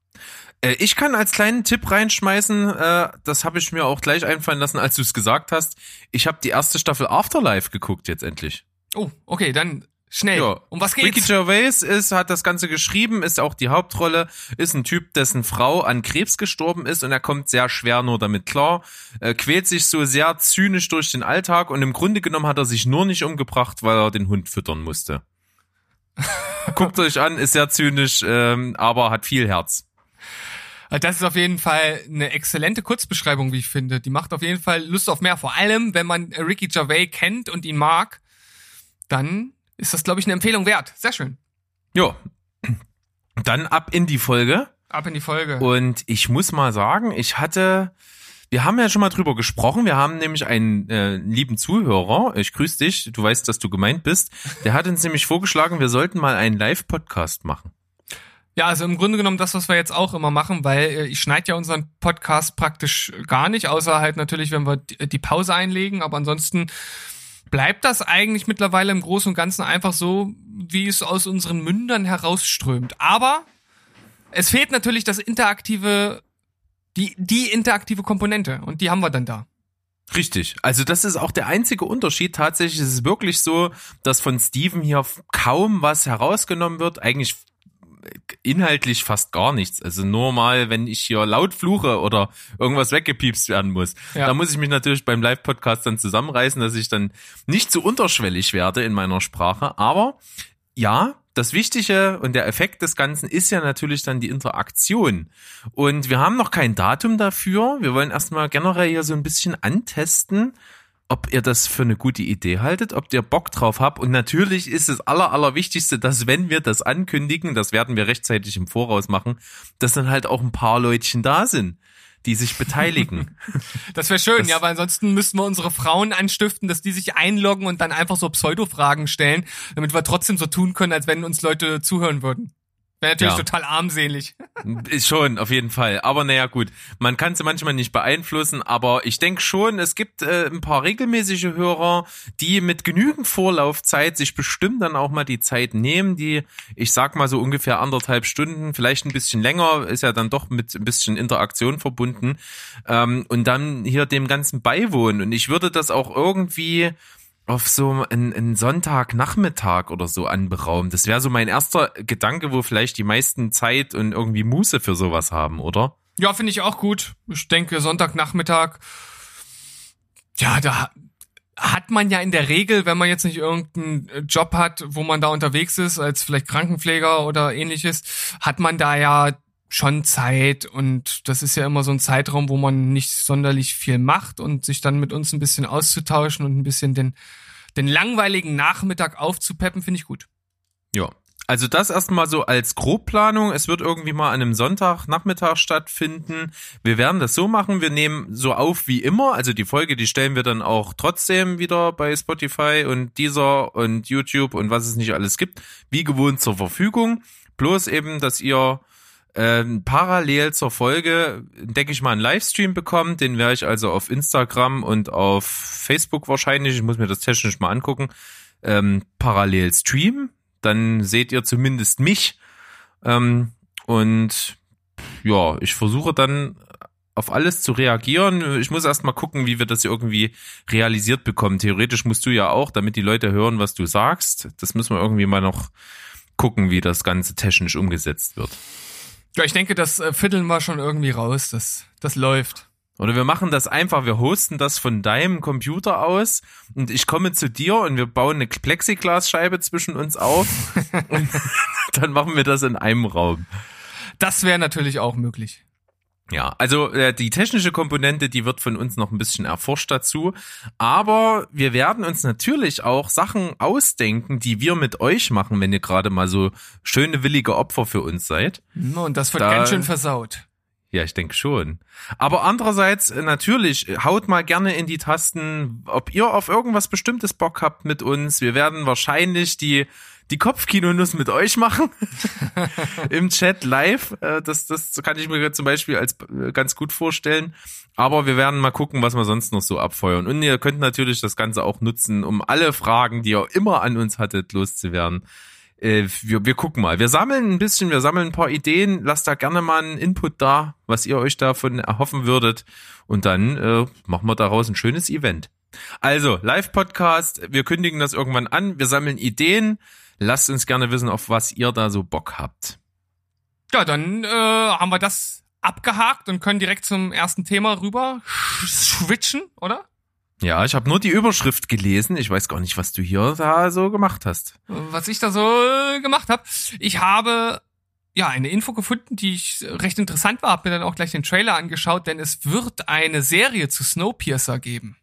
Äh, ich kann als kleinen Tipp reinschmeißen, äh, das habe ich mir auch gleich einfallen lassen, als du es gesagt hast. Ich habe die erste Staffel Afterlife geguckt jetzt endlich. Oh, okay, dann schnell. Ja. Um was Ricky geht's? Gervais ist, hat das Ganze geschrieben, ist auch die Hauptrolle, ist ein Typ, dessen Frau an Krebs gestorben ist und er kommt sehr schwer nur damit klar, äh, quält sich so sehr zynisch durch den Alltag und im Grunde genommen hat er sich nur nicht umgebracht, weil er den Hund füttern musste. Guckt euch an, ist sehr zynisch, ähm, aber hat viel Herz. Das ist auf jeden Fall eine exzellente Kurzbeschreibung, wie ich finde. Die macht auf jeden Fall Lust auf mehr. Vor allem, wenn man Ricky Gervais kennt und ihn mag, dann ist das, glaube ich, eine Empfehlung wert. Sehr schön. Ja. Dann ab in die Folge. Ab in die Folge. Und ich muss mal sagen, ich hatte, wir haben ja schon mal drüber gesprochen. Wir haben nämlich einen äh, lieben Zuhörer, ich grüße dich, du weißt, dass du gemeint bist. Der hat uns nämlich vorgeschlagen, wir sollten mal einen Live-Podcast machen. Ja, also im Grunde genommen das, was wir jetzt auch immer machen, weil äh, ich schneide ja unseren Podcast praktisch gar nicht, außer halt natürlich, wenn wir die die Pause einlegen, aber ansonsten bleibt das eigentlich mittlerweile im Großen und Ganzen einfach so, wie es aus unseren Mündern herausströmt. Aber es fehlt natürlich das interaktive, die, die interaktive Komponente und die haben wir dann da. Richtig. Also das ist auch der einzige Unterschied. Tatsächlich ist es wirklich so, dass von Steven hier kaum was herausgenommen wird. Eigentlich inhaltlich fast gar nichts. Also nur mal, wenn ich hier laut fluche oder irgendwas weggepiepst werden muss. Ja. Da muss ich mich natürlich beim Live-Podcast dann zusammenreißen, dass ich dann nicht zu unterschwellig werde in meiner Sprache. Aber ja, das Wichtige und der Effekt des Ganzen ist ja natürlich dann die Interaktion. Und wir haben noch kein Datum dafür. Wir wollen erstmal generell hier so ein bisschen antesten, ob ihr das für eine gute Idee haltet, ob ihr Bock drauf habt. Und natürlich ist das Aller, Allerwichtigste, dass wenn wir das ankündigen, das werden wir rechtzeitig im Voraus machen, dass dann halt auch ein paar Leutchen da sind, die sich beteiligen. Das wäre schön, Das- ja, weil ansonsten müssten wir unsere Frauen anstiften, dass die sich einloggen und dann einfach so Pseudo-Fragen stellen, damit wir trotzdem so tun können, als wenn uns Leute zuhören würden. Wäre natürlich Ja. total armselig. Ist schon, auf jeden Fall. Aber naja, gut. Man kann sie manchmal nicht beeinflussen, aber ich denke schon, es gibt äh, ein paar regelmäßige Hörer, die mit genügend Vorlaufzeit sich bestimmt dann auch mal die Zeit nehmen, die, ich sag mal so ungefähr anderthalb Stunden, vielleicht ein bisschen länger, ist ja dann doch mit ein bisschen Interaktion verbunden, ähm, und dann hier dem Ganzen beiwohnen. Und ich würde das auch irgendwie auf so einen, einen Sonntagnachmittag oder so anberaumen. Das wäre so mein erster Gedanke, wo vielleicht die meisten Zeit und irgendwie Muße für sowas haben, oder? Ja, finde ich auch gut. Ich denke, Sonntagnachmittag, ja, da hat man ja in der Regel, wenn man jetzt nicht irgendeinen Job hat, wo man da unterwegs ist, als vielleicht Krankenpfleger oder ähnliches, hat man da ja schon Zeit und das ist ja immer so ein Zeitraum, wo man nicht sonderlich viel macht und sich dann mit uns ein bisschen auszutauschen und ein bisschen den, den langweiligen Nachmittag aufzupeppen, finde ich gut. Ja. Also das erstmal so als Grobplanung. Es wird irgendwie mal an einem Sonntagnachmittag stattfinden. Wir werden das so machen. Wir nehmen so auf wie immer. Also die Folge, die stellen wir dann auch trotzdem wieder bei Spotify und Deezer und YouTube und was es nicht alles gibt, wie gewohnt zur Verfügung. Bloß eben, dass ihr ähm, parallel zur Folge, denke ich mal, einen Livestream bekommen. Den werde ich also auf Instagram und auf Facebook wahrscheinlich, ich muss mir das technisch mal angucken, ähm, parallel streamen. Dann seht ihr zumindest mich. Ähm, und ja, ich versuche dann auf alles zu reagieren. Ich muss erst mal gucken, wie wir das irgendwie realisiert bekommen. Theoretisch musst du ja auch, damit die Leute hören, was du sagst. Das müssen wir irgendwie mal noch gucken, wie das Ganze technisch umgesetzt wird. Ja, ich denke, das äh, Vierteln war schon irgendwie raus. Das, das läuft. Oder wir machen das einfach, wir hosten das von deinem Computer aus und ich komme zu dir und wir bauen eine Plexiglasscheibe zwischen uns auf und dann machen wir das in einem Raum. Das wäre natürlich auch möglich. Ja, also äh, die technische Komponente, die wird von uns noch ein bisschen erforscht dazu, aber wir werden uns natürlich auch Sachen ausdenken, die wir mit euch machen, wenn ihr gerade mal so schöne willige Opfer für uns seid. Und das wird da, ganz schön versaut. Ja, ich denke schon. Aber andererseits, äh, natürlich, haut mal gerne in die Tasten, ob ihr auf irgendwas Bestimmtes Bock habt mit uns. Wir werden wahrscheinlich die, die Kopfkinonuss mit euch machen. Im Chat live. Äh, das, das kann ich mir zum Beispiel als äh, ganz gut vorstellen. Aber wir werden mal gucken, was wir sonst noch so abfeuern. Und ihr könnt natürlich das Ganze auch nutzen, um alle Fragen, die ihr immer an uns hattet, loszuwerden äh, wir, wir gucken mal. Wir sammeln ein bisschen, wir sammeln ein paar Ideen. Lasst da gerne mal einen Input da, was ihr euch davon erhoffen würdet. Und dann äh, machen wir daraus ein schönes Event. Also, Live-Podcast, wir kündigen das irgendwann an, wir sammeln Ideen. Lasst uns gerne wissen, auf was ihr da so Bock habt. Ja, dann äh, haben wir das abgehakt und können direkt zum ersten Thema rüber switchen, oder? Ja, ich habe nur die Überschrift gelesen. Ich weiß gar nicht, was du hier da so gemacht hast. Was ich da so gemacht habe. Ich habe ja eine Info gefunden, die ich recht interessant war. Hab mir dann auch gleich den Trailer angeschaut, denn es wird eine Serie zu Snowpiercer geben.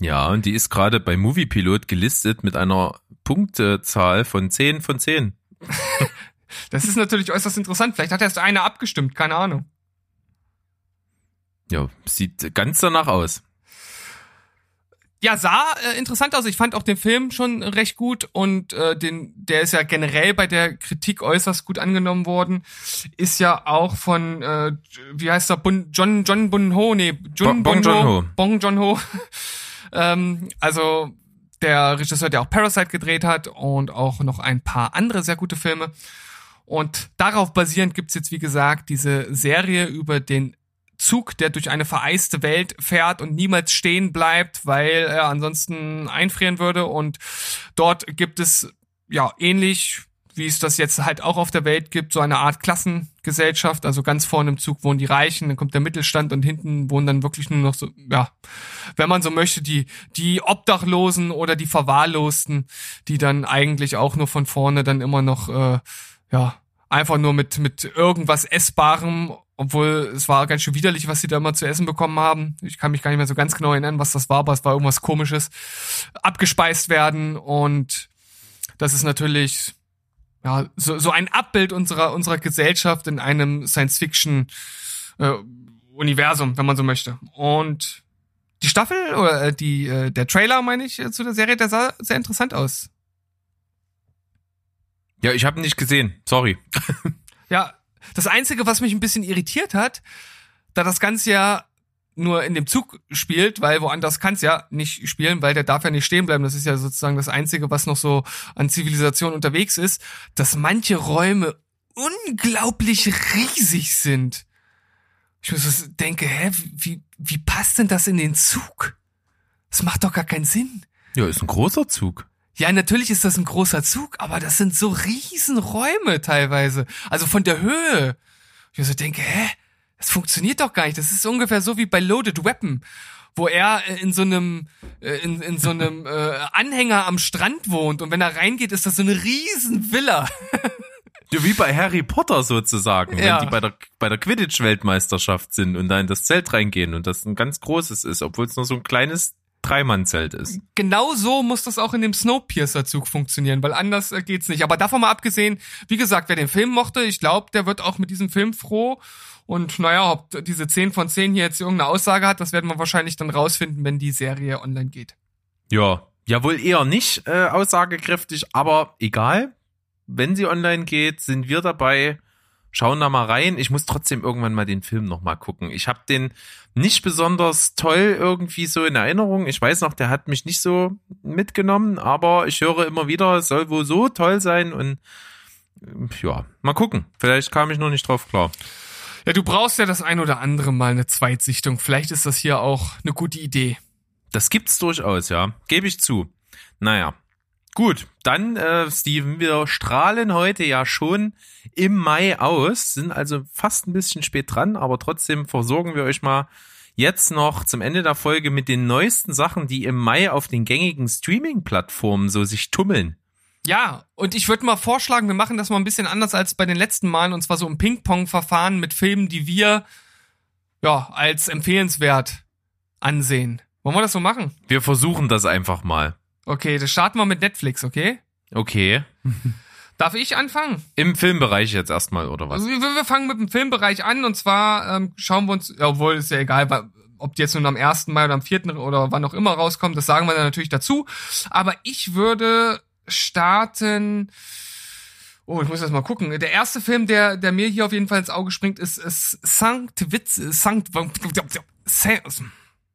Ja, und die ist gerade bei Moviepilot gelistet mit einer Punktezahl von 10 von 10. das ist natürlich äußerst interessant. Vielleicht hat erst einer abgestimmt, keine Ahnung. Ja, sieht ganz danach aus ja, sah äh, interessant aus. Ich fand auch den Film schon recht gut und äh, den, der ist ja generell bei der Kritik äußerst gut angenommen worden. Ist ja auch von, äh, wie heißt er, Bun, John John Bun Ho, nee, Jun Bong, Bong John Ho. Bong John Ho. ähm, also der Regisseur, der auch Parasite gedreht hat und auch noch ein paar andere sehr gute Filme. Und darauf basierend gibt's jetzt, wie gesagt, diese Serie über den Zug, der durch eine vereiste Welt fährt und niemals stehen bleibt, weil er ansonsten einfrieren würde. Und dort gibt es, ja, ähnlich wie es das jetzt halt auch auf der Welt gibt, so eine Art Klassengesellschaft. Also ganz vorne im Zug wohnen die Reichen, dann kommt der Mittelstand und hinten wohnen dann wirklich nur noch so, ja, wenn man so möchte, die, die Obdachlosen oder die Verwahrlosten, die dann eigentlich auch nur von vorne dann immer noch, äh, ja, einfach nur mit, mit irgendwas Essbarem obwohl es war ganz schön widerlich, was sie da mal zu essen bekommen haben. Ich kann mich gar nicht mehr so ganz genau erinnern, was das war, aber es war irgendwas komisches. Abgespeist werden und das ist natürlich ja so, so ein Abbild unserer unserer Gesellschaft in einem Science-Fiction äh, wenn man so möchte. Und die Staffel oder äh, die äh, der Trailer, meine ich, zu der Serie, der sah sehr interessant aus. Ja, ich habe ihn nicht gesehen. Sorry. ja, das Einzige, was mich ein bisschen irritiert hat, da das Ganze ja nur in dem Zug spielt, weil woanders kann es ja nicht spielen, weil der darf ja nicht stehen bleiben. Das ist ja sozusagen das Einzige, was noch so an Zivilisation unterwegs ist, dass manche Räume unglaublich riesig sind. Ich mir so denke, hä, wie, wie passt denn das in den Zug? Das macht doch gar keinen Sinn. Ja, ist ein großer Zug. Ja, natürlich ist das ein großer Zug, aber das sind so riesen Räume teilweise. Also von der Höhe. Ich so denke, hä? Das funktioniert doch gar nicht. Das ist ungefähr so wie bei Loaded Weapon, wo er äh, in so einem äh, in, in so einem äh, Anhänger am Strand wohnt und wenn er reingeht, ist das so eine riesen Villa. Ja, wie bei Harry Potter sozusagen, Ja. wenn die bei der, bei der Quidditch-Weltmeisterschaft sind und da in das Zelt reingehen und das ein ganz großes ist, obwohl es nur so ein kleines Dreimann-Zelt ist. genau so muss das auch in dem Snowpiercer-Zug funktionieren, weil anders äh, geht's nicht. Aber davon mal abgesehen, wie gesagt, wer den Film mochte, ich glaube, der wird auch mit diesem Film froh. Und naja, ob diese 10 von 10 hier jetzt irgendeine Aussage hat, das werden wir wahrscheinlich dann rausfinden, wenn die Serie online geht. Ja, ja wohl eher nicht äh, aussagekräftig, aber egal. Wenn sie online geht, sind wir dabei. Schauen da mal rein. Ich muss trotzdem irgendwann mal den Film noch mal gucken. Ich habe den nicht besonders toll irgendwie so in Erinnerung. Ich weiß noch, der hat mich nicht so mitgenommen, aber ich höre immer wieder, es soll wohl so toll sein und ja, mal gucken. Vielleicht kam ich noch nicht drauf klar. Ja, du brauchst ja das ein oder andere Mal eine Zweitsichtung. Vielleicht ist das hier auch eine gute Idee. Das gibt's durchaus, ja. Gebe ich zu. Naja. Gut, dann, äh, Steven, wir strahlen heute ja schon im Mai aus, sind also fast ein bisschen spät dran, aber trotzdem versorgen wir euch mal jetzt noch zum Ende der Folge mit den neuesten Sachen, die im Mai auf den gängigen Streaming-Plattformen so sich tummeln. Ja, und ich würde mal vorschlagen, wir machen das mal ein bisschen anders als bei den letzten Malen, und zwar so im Ping-Pong-Verfahren mit Filmen, die wir ja als empfehlenswert ansehen. Wollen wir das so machen? Wir versuchen das einfach mal. Okay, das starten wir mit Netflix, okay? Okay. Darf ich anfangen? Im Filmbereich jetzt erstmal, oder was? Also wir, wir fangen mit dem Filmbereich an und zwar ähm, schauen wir uns, obwohl ist ja egal, ob die jetzt nun am 1. Mai oder am 4. oder wann auch immer rauskommt, das sagen wir dann natürlich dazu. Aber ich würde starten. Oh, ich muss jetzt mal gucken. Der erste Film, der, der mir hier auf jeden Fall ins Auge springt, ist, ist Sankt Witz, Sankt, Sankt,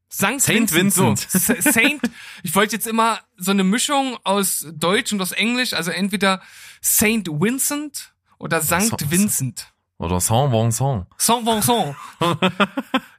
Sankt Saint Vincent. Vincent. So, Saint. Ich wollte jetzt immer so eine Mischung aus Deutsch und aus Englisch, also entweder Saint Vincent oder Sankt Vincent. Oder Saint Vincent. Saint Vincent.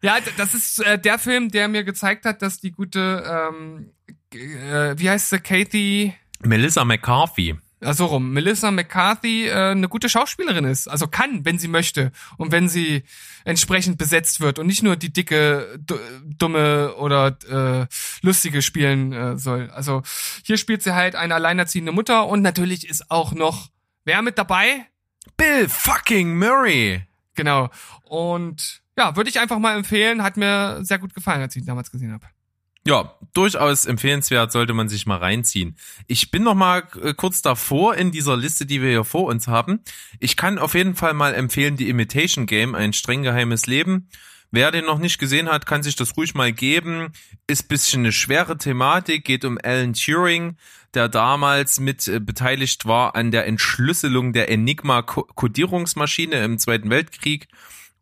ja, das ist äh, der Film, der mir gezeigt hat, dass die gute, ähm, äh, wie heißt sie, Kathy, Melissa McCarthy. also rum, Melissa McCarthy äh, eine gute Schauspielerin ist. Also kann, wenn sie möchte und wenn sie entsprechend besetzt wird und nicht nur die dicke, du- dumme oder äh, lustige spielen äh, soll. Also hier spielt sie halt eine alleinerziehende Mutter und natürlich ist auch noch wer mit dabei? Bill fucking Murray. Genau. Und ja, würde ich einfach mal empfehlen. Hat mir sehr gut gefallen, als ich ihn damals gesehen habe. Ja, durchaus empfehlenswert, sollte man sich mal reinziehen. Ich bin noch mal äh, kurz davor in dieser Liste, die wir hier vor uns haben. Ich kann auf jeden Fall mal empfehlen, die Imitation Game, ein streng geheimes Leben. Wer den noch nicht gesehen hat, kann sich das ruhig mal geben. Ist bisschen eine schwere Thematik, geht um Alan Turing, der damals mit äh, beteiligt war an der Entschlüsselung der Enigma-Kodierungsmaschine im Zweiten Weltkrieg.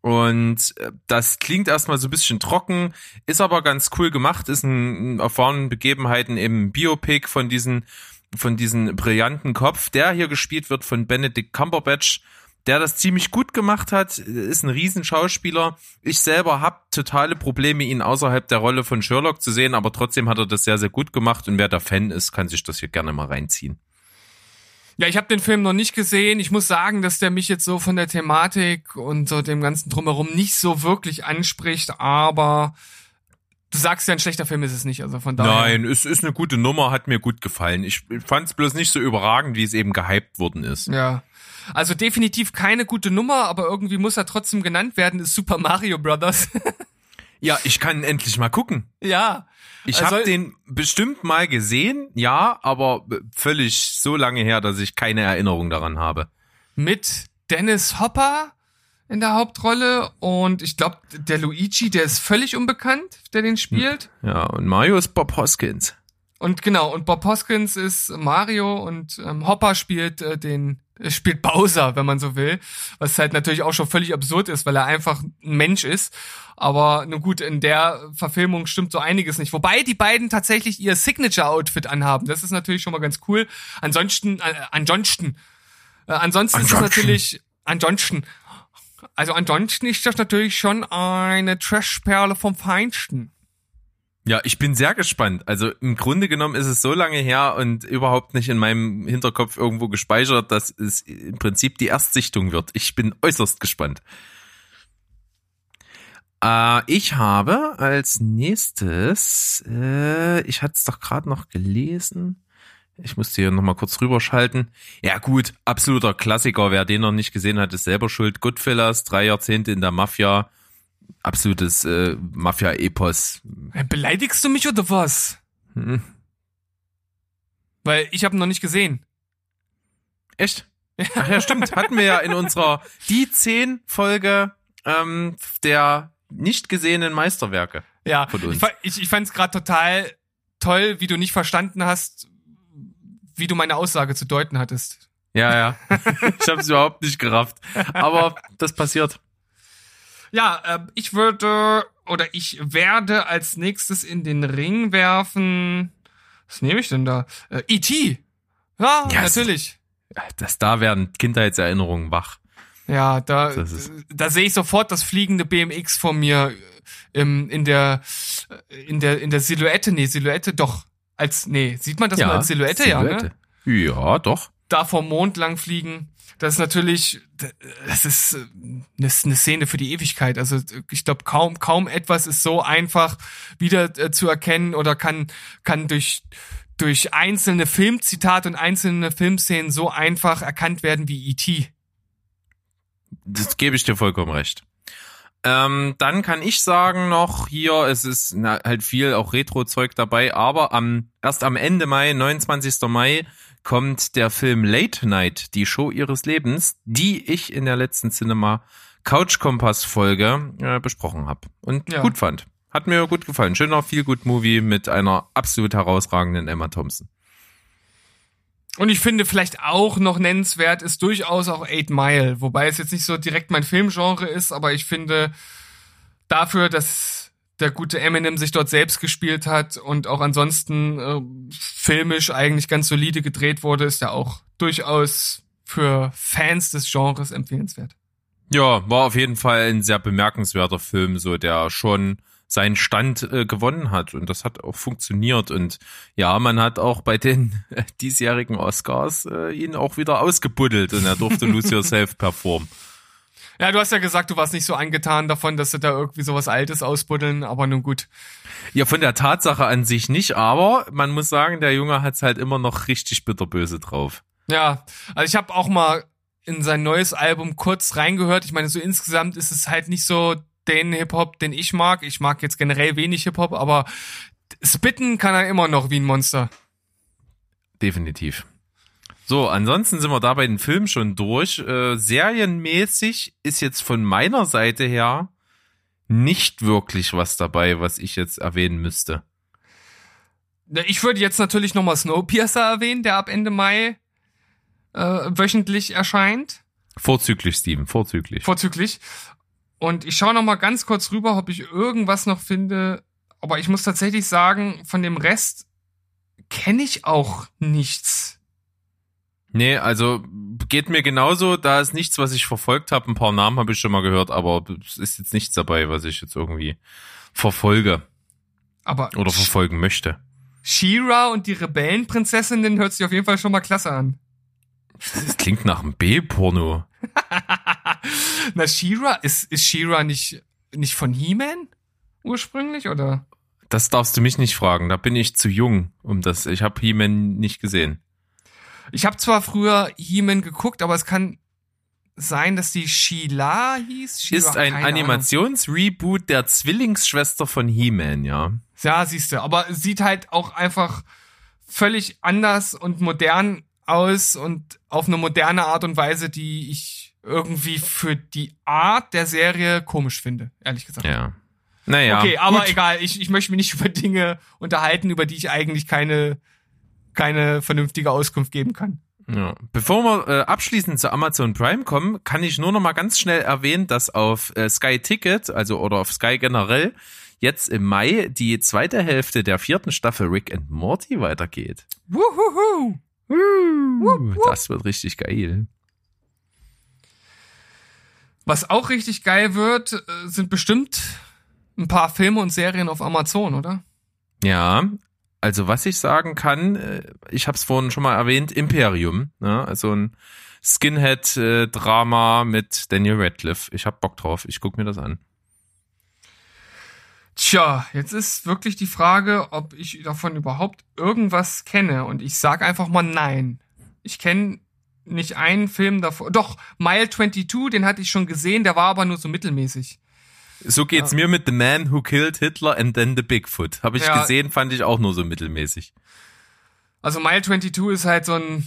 Und äh, das klingt erstmal so ein bisschen trocken, ist aber ganz cool gemacht, ist ein, ein erfahrenen Begebenheiten im Biopic von diesen, von diesen brillanten Kopf, der hier gespielt wird von Benedict Cumberbatch, der das ziemlich gut gemacht hat, ist ein Riesenschauspieler. Ich selber habe totale Probleme, ihn außerhalb der Rolle von Sherlock zu sehen, aber trotzdem hat er das sehr, sehr gut gemacht und wer da Fan ist, kann sich das hier gerne mal reinziehen. Ja, ich habe den Film noch nicht gesehen. Ich muss sagen, dass der mich jetzt so von der Thematik und so dem ganzen drumherum nicht so wirklich anspricht, aber du sagst ja, ein schlechter Film ist es nicht, also von daher. Nein, es ist eine gute Nummer, hat mir gut gefallen. Ich fand es bloß nicht so überragend, wie es eben gehypt worden ist. Ja. Also definitiv keine gute Nummer, aber irgendwie muss er trotzdem genannt werden, ist Super Mario Brothers. Ja, ich kann endlich mal gucken. ja. Ich Also- habe den bestimmt mal gesehen, ja, aber völlig so lange her, dass ich keine Erinnerung daran habe. Mit Dennis Hopper in der Hauptrolle und ich glaube, der Luigi, der ist völlig unbekannt, der den spielt. Ja, und Mario ist Bob Hoskins. Und genau, und Bob Hoskins ist Mario und ähm, Hopper spielt äh, den spielt Bowser, wenn man so will, was halt natürlich auch schon völlig absurd ist, weil er einfach ein Mensch ist. Aber nun gut, in der Verfilmung stimmt so einiges nicht. Wobei die beiden tatsächlich ihr Signature-Outfit anhaben. Das ist natürlich schon mal ganz cool. Ansonsten, äh, ansonsten, äh, ansonsten ist es natürlich, ansonsten, also ansonsten ist das natürlich schon eine Trash-Perle vom Feinsten. Ja, ich bin sehr gespannt. Also im Grunde genommen ist es so lange her und überhaupt nicht in meinem Hinterkopf irgendwo gespeichert, dass es im Prinzip die Erstsichtung wird. Ich bin äußerst gespannt. Äh, ich habe als nächstes, äh, ich hatte es doch gerade noch gelesen. Ich musste hier nochmal kurz rüberschalten. Ja gut, absoluter Klassiker. Wer den noch nicht gesehen hat, ist selber schuld. Goodfellas, drei Jahrzehnte in der Mafia absolutes äh, Mafia-Epos. Beleidigst du mich oder was? Hm. Weil ich habe noch nicht gesehen. Echt? Ach ja, stimmt. Hatten wir ja in unserer die 10 Folge ähm, der nicht gesehenen Meisterwerke. Ja, Von uns. ich, ich fand es gerade total toll, wie du nicht verstanden hast, wie du meine Aussage zu deuten hattest. Ja, ja. ich habe es überhaupt nicht gerafft. Aber das passiert. Ja, äh, ich würde oder ich werde als nächstes in den Ring werfen. Was nehme ich denn da? Äh, E.T. Ja, Yes. natürlich. Das da werden Kindheitserinnerungen wach. Ja, da, Das da sehe ich sofort das fliegende BMX vor mir äh, im, in der in der in der Silhouette, nee, Silhouette doch als nee, sieht man das nur als Silhouette, ja, ne? Ja, doch. Da vom Mond lang fliegen. Das ist natürlich das ist äh, eine, eine Szene für die Ewigkeit. Also ich glaube kaum kaum etwas ist so einfach wieder äh, zu erkennen oder kann kann durch durch einzelne Filmzitate und einzelne Filmszenen so einfach erkannt werden wie E.T. Das gebe ich dir vollkommen recht. Ähm, dann kann ich sagen noch hier, es ist na, halt viel auch Retro-Zeug dabei, aber am erst am Ende Mai, 29. Mai, kommt der Film Late Night, die Show ihres Lebens, die ich in der letzten Cinema Couch Kompass Folge äh, besprochen habe und Ja. gut fand. Hat mir gut gefallen. Schöner Feel Good Movie mit einer absolut herausragenden Emma Thompson. Und ich finde vielleicht auch noch nennenswert ist durchaus auch Eight Mile, wobei es jetzt nicht so direkt mein Filmgenre ist, aber ich finde dafür, dass der gute Eminem sich dort selbst gespielt hat und auch ansonsten äh, filmisch eigentlich ganz solide gedreht wurde, ist er auch durchaus für Fans des Genres empfehlenswert. Ja, war auf jeden Fall ein sehr bemerkenswerter Film, so der schon seinen Stand äh, gewonnen hat und das hat auch funktioniert und ja, man hat auch bei den äh, diesjährigen Oscars äh, ihn auch wieder ausgebuddelt und er durfte Lose Yourself performen. Ja, du hast ja gesagt, du warst nicht so angetan davon, dass sie da irgendwie sowas Altes ausbuddeln, aber nun gut. Ja, von der Tatsache an sich nicht, aber man muss sagen, der Junge hat's halt immer noch richtig bitterböse drauf. Ja, also ich habe auch mal in sein neues Album kurz reingehört. Ich meine, so insgesamt ist es halt nicht so den Hip-Hop, den ich mag. Ich mag jetzt generell wenig Hip-Hop, aber spitten kann er immer noch wie ein Monster. Definitiv. So, ansonsten sind wir da bei den Filmen schon durch. Äh, serienmäßig ist jetzt von meiner Seite her nicht wirklich was dabei, was ich jetzt erwähnen müsste. Ich würde jetzt natürlich nochmal Snowpiercer erwähnen, der ab Ende Mai äh, wöchentlich erscheint. Vorzüglich, Steven, vorzüglich. Vorzüglich. Und ich schaue noch mal ganz kurz rüber, ob ich irgendwas noch finde. Aber ich muss tatsächlich sagen, von dem Rest kenne ich auch nichts. Nee, also geht mir genauso. Da ist nichts, was ich verfolgt habe. Ein paar Namen habe ich schon mal gehört, aber es ist jetzt nichts dabei, was ich jetzt irgendwie verfolge Aber oder verfolgen möchte. She-Ra und die Rebellenprinzessinnen hört sich auf jeden Fall schon mal klasse an. Das klingt nach einem B-Porno. Na, She-Ra, ist, ist She-Ra nicht, nicht von He-Man ursprünglich, oder? Das darfst du mich nicht fragen. Da bin ich zu jung, um das. Ich habe He-Man nicht gesehen. Ich habe zwar früher He-Man geguckt, aber es kann sein, dass die Sheila hieß. She-Ra, Ist ein. Animationsreboot der Zwillingsschwester von He-Man, ja. Ja, siehst du, aber sieht halt auch einfach völlig anders und modern aus und auf eine moderne Art und Weise, die ich irgendwie für die Art der Serie komisch finde, ehrlich gesagt. Ja. Naja. okay, aber gut. egal, ich, ich möchte mich nicht über Dinge unterhalten, über die ich eigentlich keine, keine vernünftige Auskunft geben kann. Ja. Bevor wir äh, abschließend zu Amazon Prime kommen, kann ich nur noch mal ganz schnell erwähnen, dass auf äh, Sky Ticket, also oder auf Sky generell, jetzt im Mai die zweite Hälfte der vierten Staffel Rick and Morty weitergeht. Wuhuhu. Uh, das wird richtig geil. Was auch richtig geil wird, äh, sind bestimmt ein paar Filme und Serien auf Amazon, oder? Ja, also was ich sagen kann, äh, ich habe es vorhin schon mal erwähnt, Imperium, ne? also ein Skinhead-Drama mit Daniel Radcliffe. Ich hab Bock drauf, ich guck mir das an. Tja, jetzt ist wirklich die Frage, ob ich davon überhaupt irgendwas kenne. Und ich sag einfach mal nein. Ich kenne nicht einen Film davor. Doch, Mile 22, den hatte ich schon gesehen, der war aber nur so mittelmäßig. So geht's mir mit The Man Who Killed Hitler and Then the Bigfoot. Habe ich Ja. gesehen, fand ich auch nur so mittelmäßig. Also Mile 22 ist halt so ein,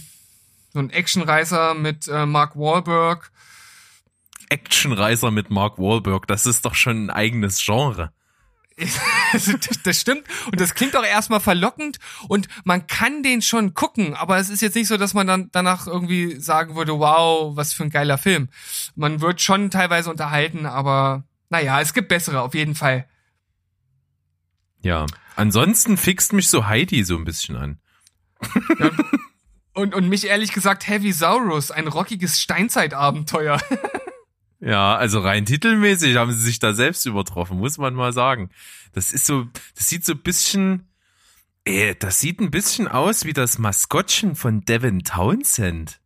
so ein Actionreißer mit äh, Mark Wahlberg. Actionreiser mit Mark Wahlberg, das ist doch schon ein eigenes Genre. das stimmt. Und das klingt auch erstmal verlockend und man kann den schon gucken, aber es ist jetzt nicht so, dass man dann danach irgendwie sagen würde, wow, was für ein geiler Film. Man wird schon teilweise unterhalten, aber naja, es gibt bessere auf jeden Fall. Ja. Ansonsten fixt mich so Heidi so ein bisschen an. Und, und mich ehrlich gesagt Heavy Saurus, ein rockiges Steinzeitabenteuer. Ja, also rein titelmäßig haben sie sich da selbst übertroffen, muss man mal sagen. Das ist so, das sieht so ein bisschen, äh, das sieht ein bisschen aus wie das Maskottchen von Devin Townsend.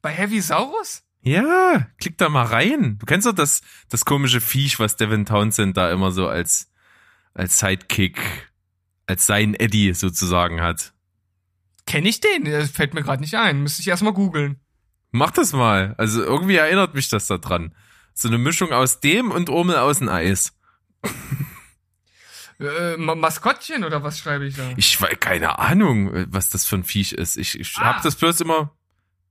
Bei Heavy Saurus? Ja, klick da mal rein. Du kennst doch das, das komische Viech, was Devin Townsend da immer so als, als Sidekick, als sein Eddie sozusagen hat. Kenne ich den? Das fällt mir gerade nicht ein. Müsste ich erstmal googeln. Mach das mal. Also irgendwie erinnert mich das da dran. So eine Mischung aus dem und Urmel aus dem Eis. Äh, Ma- Maskottchen oder was schreibe ich da? Ich weiß keine Ahnung, was das für ein Viech ist. Ich, ich Ah. hab das bloß immer.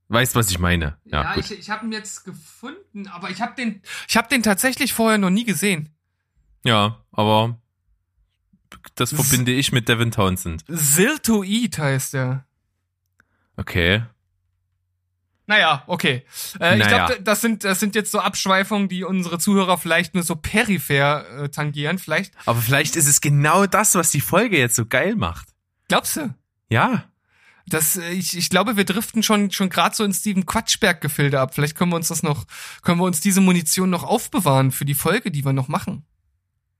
Weißt, was ich meine? Ja, Ja, gut. ich, ich habe ihn jetzt gefunden, aber ich habe den, ich habe den tatsächlich vorher noch nie gesehen. ja, aber das S- verbinde ich mit Devin Townsend. Siltoid heißt er. Okay. Naja, okay. Äh, Ich Naja. glaube, das sind, das sind jetzt so Abschweifungen, die unsere Zuhörer vielleicht nur so peripher äh, tangieren. Vielleicht. Aber vielleicht ist es genau das, was die Folge jetzt so geil macht. Glaubst du? Ja. Das, äh, ich, ich glaube, wir driften schon, schon gerade so in Steven Quatschberg-Gefilde ab. Vielleicht können wir uns das noch, können wir uns diese Munition noch aufbewahren für die Folge, die wir noch machen.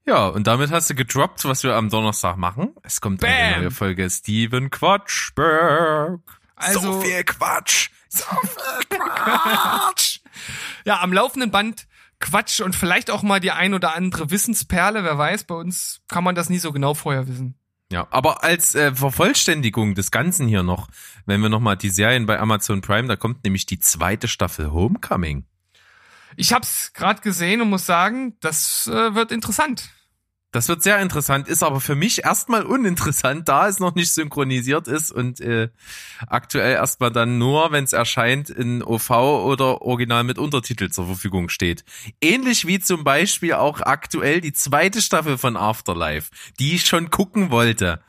Ja, und damit hast du gedroppt, was wir am Donnerstag machen. Es kommt eine Bam. neue Folge Steven Quatschberg. Also- so viel Quatsch. So viel Quatsch. Ja, am laufenden Band Quatsch und vielleicht auch mal die ein oder andere Wissensperle, wer weiß, bei uns kann man das nie so genau vorher wissen. Ja, aber als äh, Vervollständigung des Ganzen hier noch, wenn wir nochmal die Serien bei Amazon Prime, da kommt nämlich die zweite Staffel Homecoming. Ich hab's gerade gesehen und muss sagen, das äh, wird interessant. Das wird sehr interessant, ist aber für mich erstmal uninteressant, da es noch nicht synchronisiert ist und äh, aktuell erstmal dann nur, wenn es erscheint, in OV oder Original mit Untertitel zur Verfügung steht. Ähnlich wie zum Beispiel auch aktuell die zweite Staffel von Afterlife, die ich schon gucken wollte,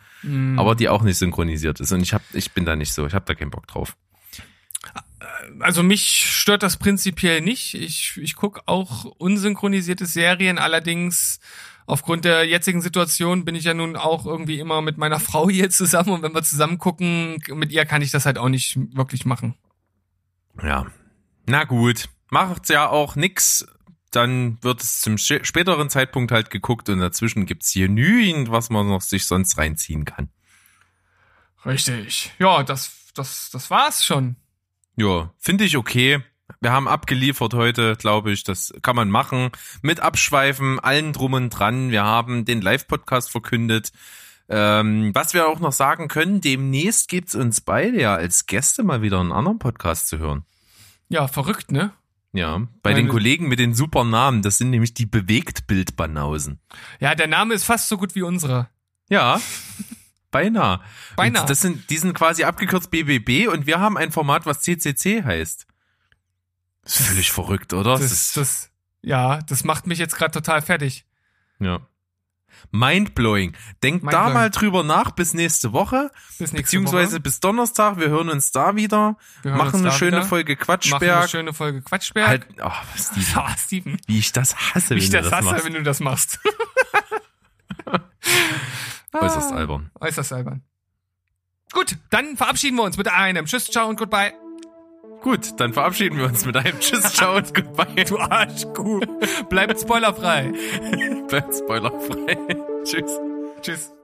aber die auch nicht synchronisiert ist. Und ich hab, ich bin da nicht so, ich habe da keinen Bock drauf. Also mich stört das prinzipiell nicht. Ich, ich guck auch unsynchronisierte Serien, allerdings aufgrund der jetzigen Situation bin ich ja nun auch irgendwie immer mit meiner Frau hier zusammen und wenn wir zusammen gucken, mit ihr kann ich das halt auch nicht wirklich machen. Ja. Na gut, macht's ja auch nix. Dann wird es zum späteren Zeitpunkt halt geguckt und dazwischen gibt's genügend, was man noch sich sonst reinziehen kann. Richtig. Ja, das, das, das war's schon. Ja, finde ich okay. Wir haben abgeliefert heute, glaube ich. Das kann man machen. Mit Abschweifen, allen drum und dran. Wir haben den Live-Podcast verkündet. Ähm, was wir auch noch sagen können, demnächst gibt's uns beide ja als Gäste mal wieder einen anderen Podcast zu hören. Ja, verrückt, ne? Ja, bei den Meine- Kollegen mit den super Namen, das sind nämlich die Bewegtbildbanausen. Ja, der Name ist fast so gut wie unserer. Ja, beinahe. Beinahe. Und das sind, die sind quasi abgekürzt BBB und wir haben ein Format, was CCC heißt. Das ist völlig verrückt, oder? Das, das, ja, das macht mich jetzt gerade total fertig. ja. Mindblowing. Denkt da Mindblowing. mal drüber nach bis nächste Woche, Bis nächste beziehungsweise Woche. bis Donnerstag. Wir hören uns da wieder, machen eine da schöne wieder. Folge Machen eine Quatschberg. schöne Folge Quatschberg. Halt, oh, Steven, Ja, Steven. wie ich das hasse, Wie ich wenn du das das hasse, machst. wenn du das machst. Äußerst Ah, albern. Äußerst albern. Gut, dann verabschieden wir uns mit einem Tschüss, ciao und goodbye. Gut, dann verabschieden wir uns mit einem Tschüss, ciao und goodbye. Du Arschkuh. Bleibt spoilerfrei. Bleibt spoilerfrei. Tschüss. Tschüss.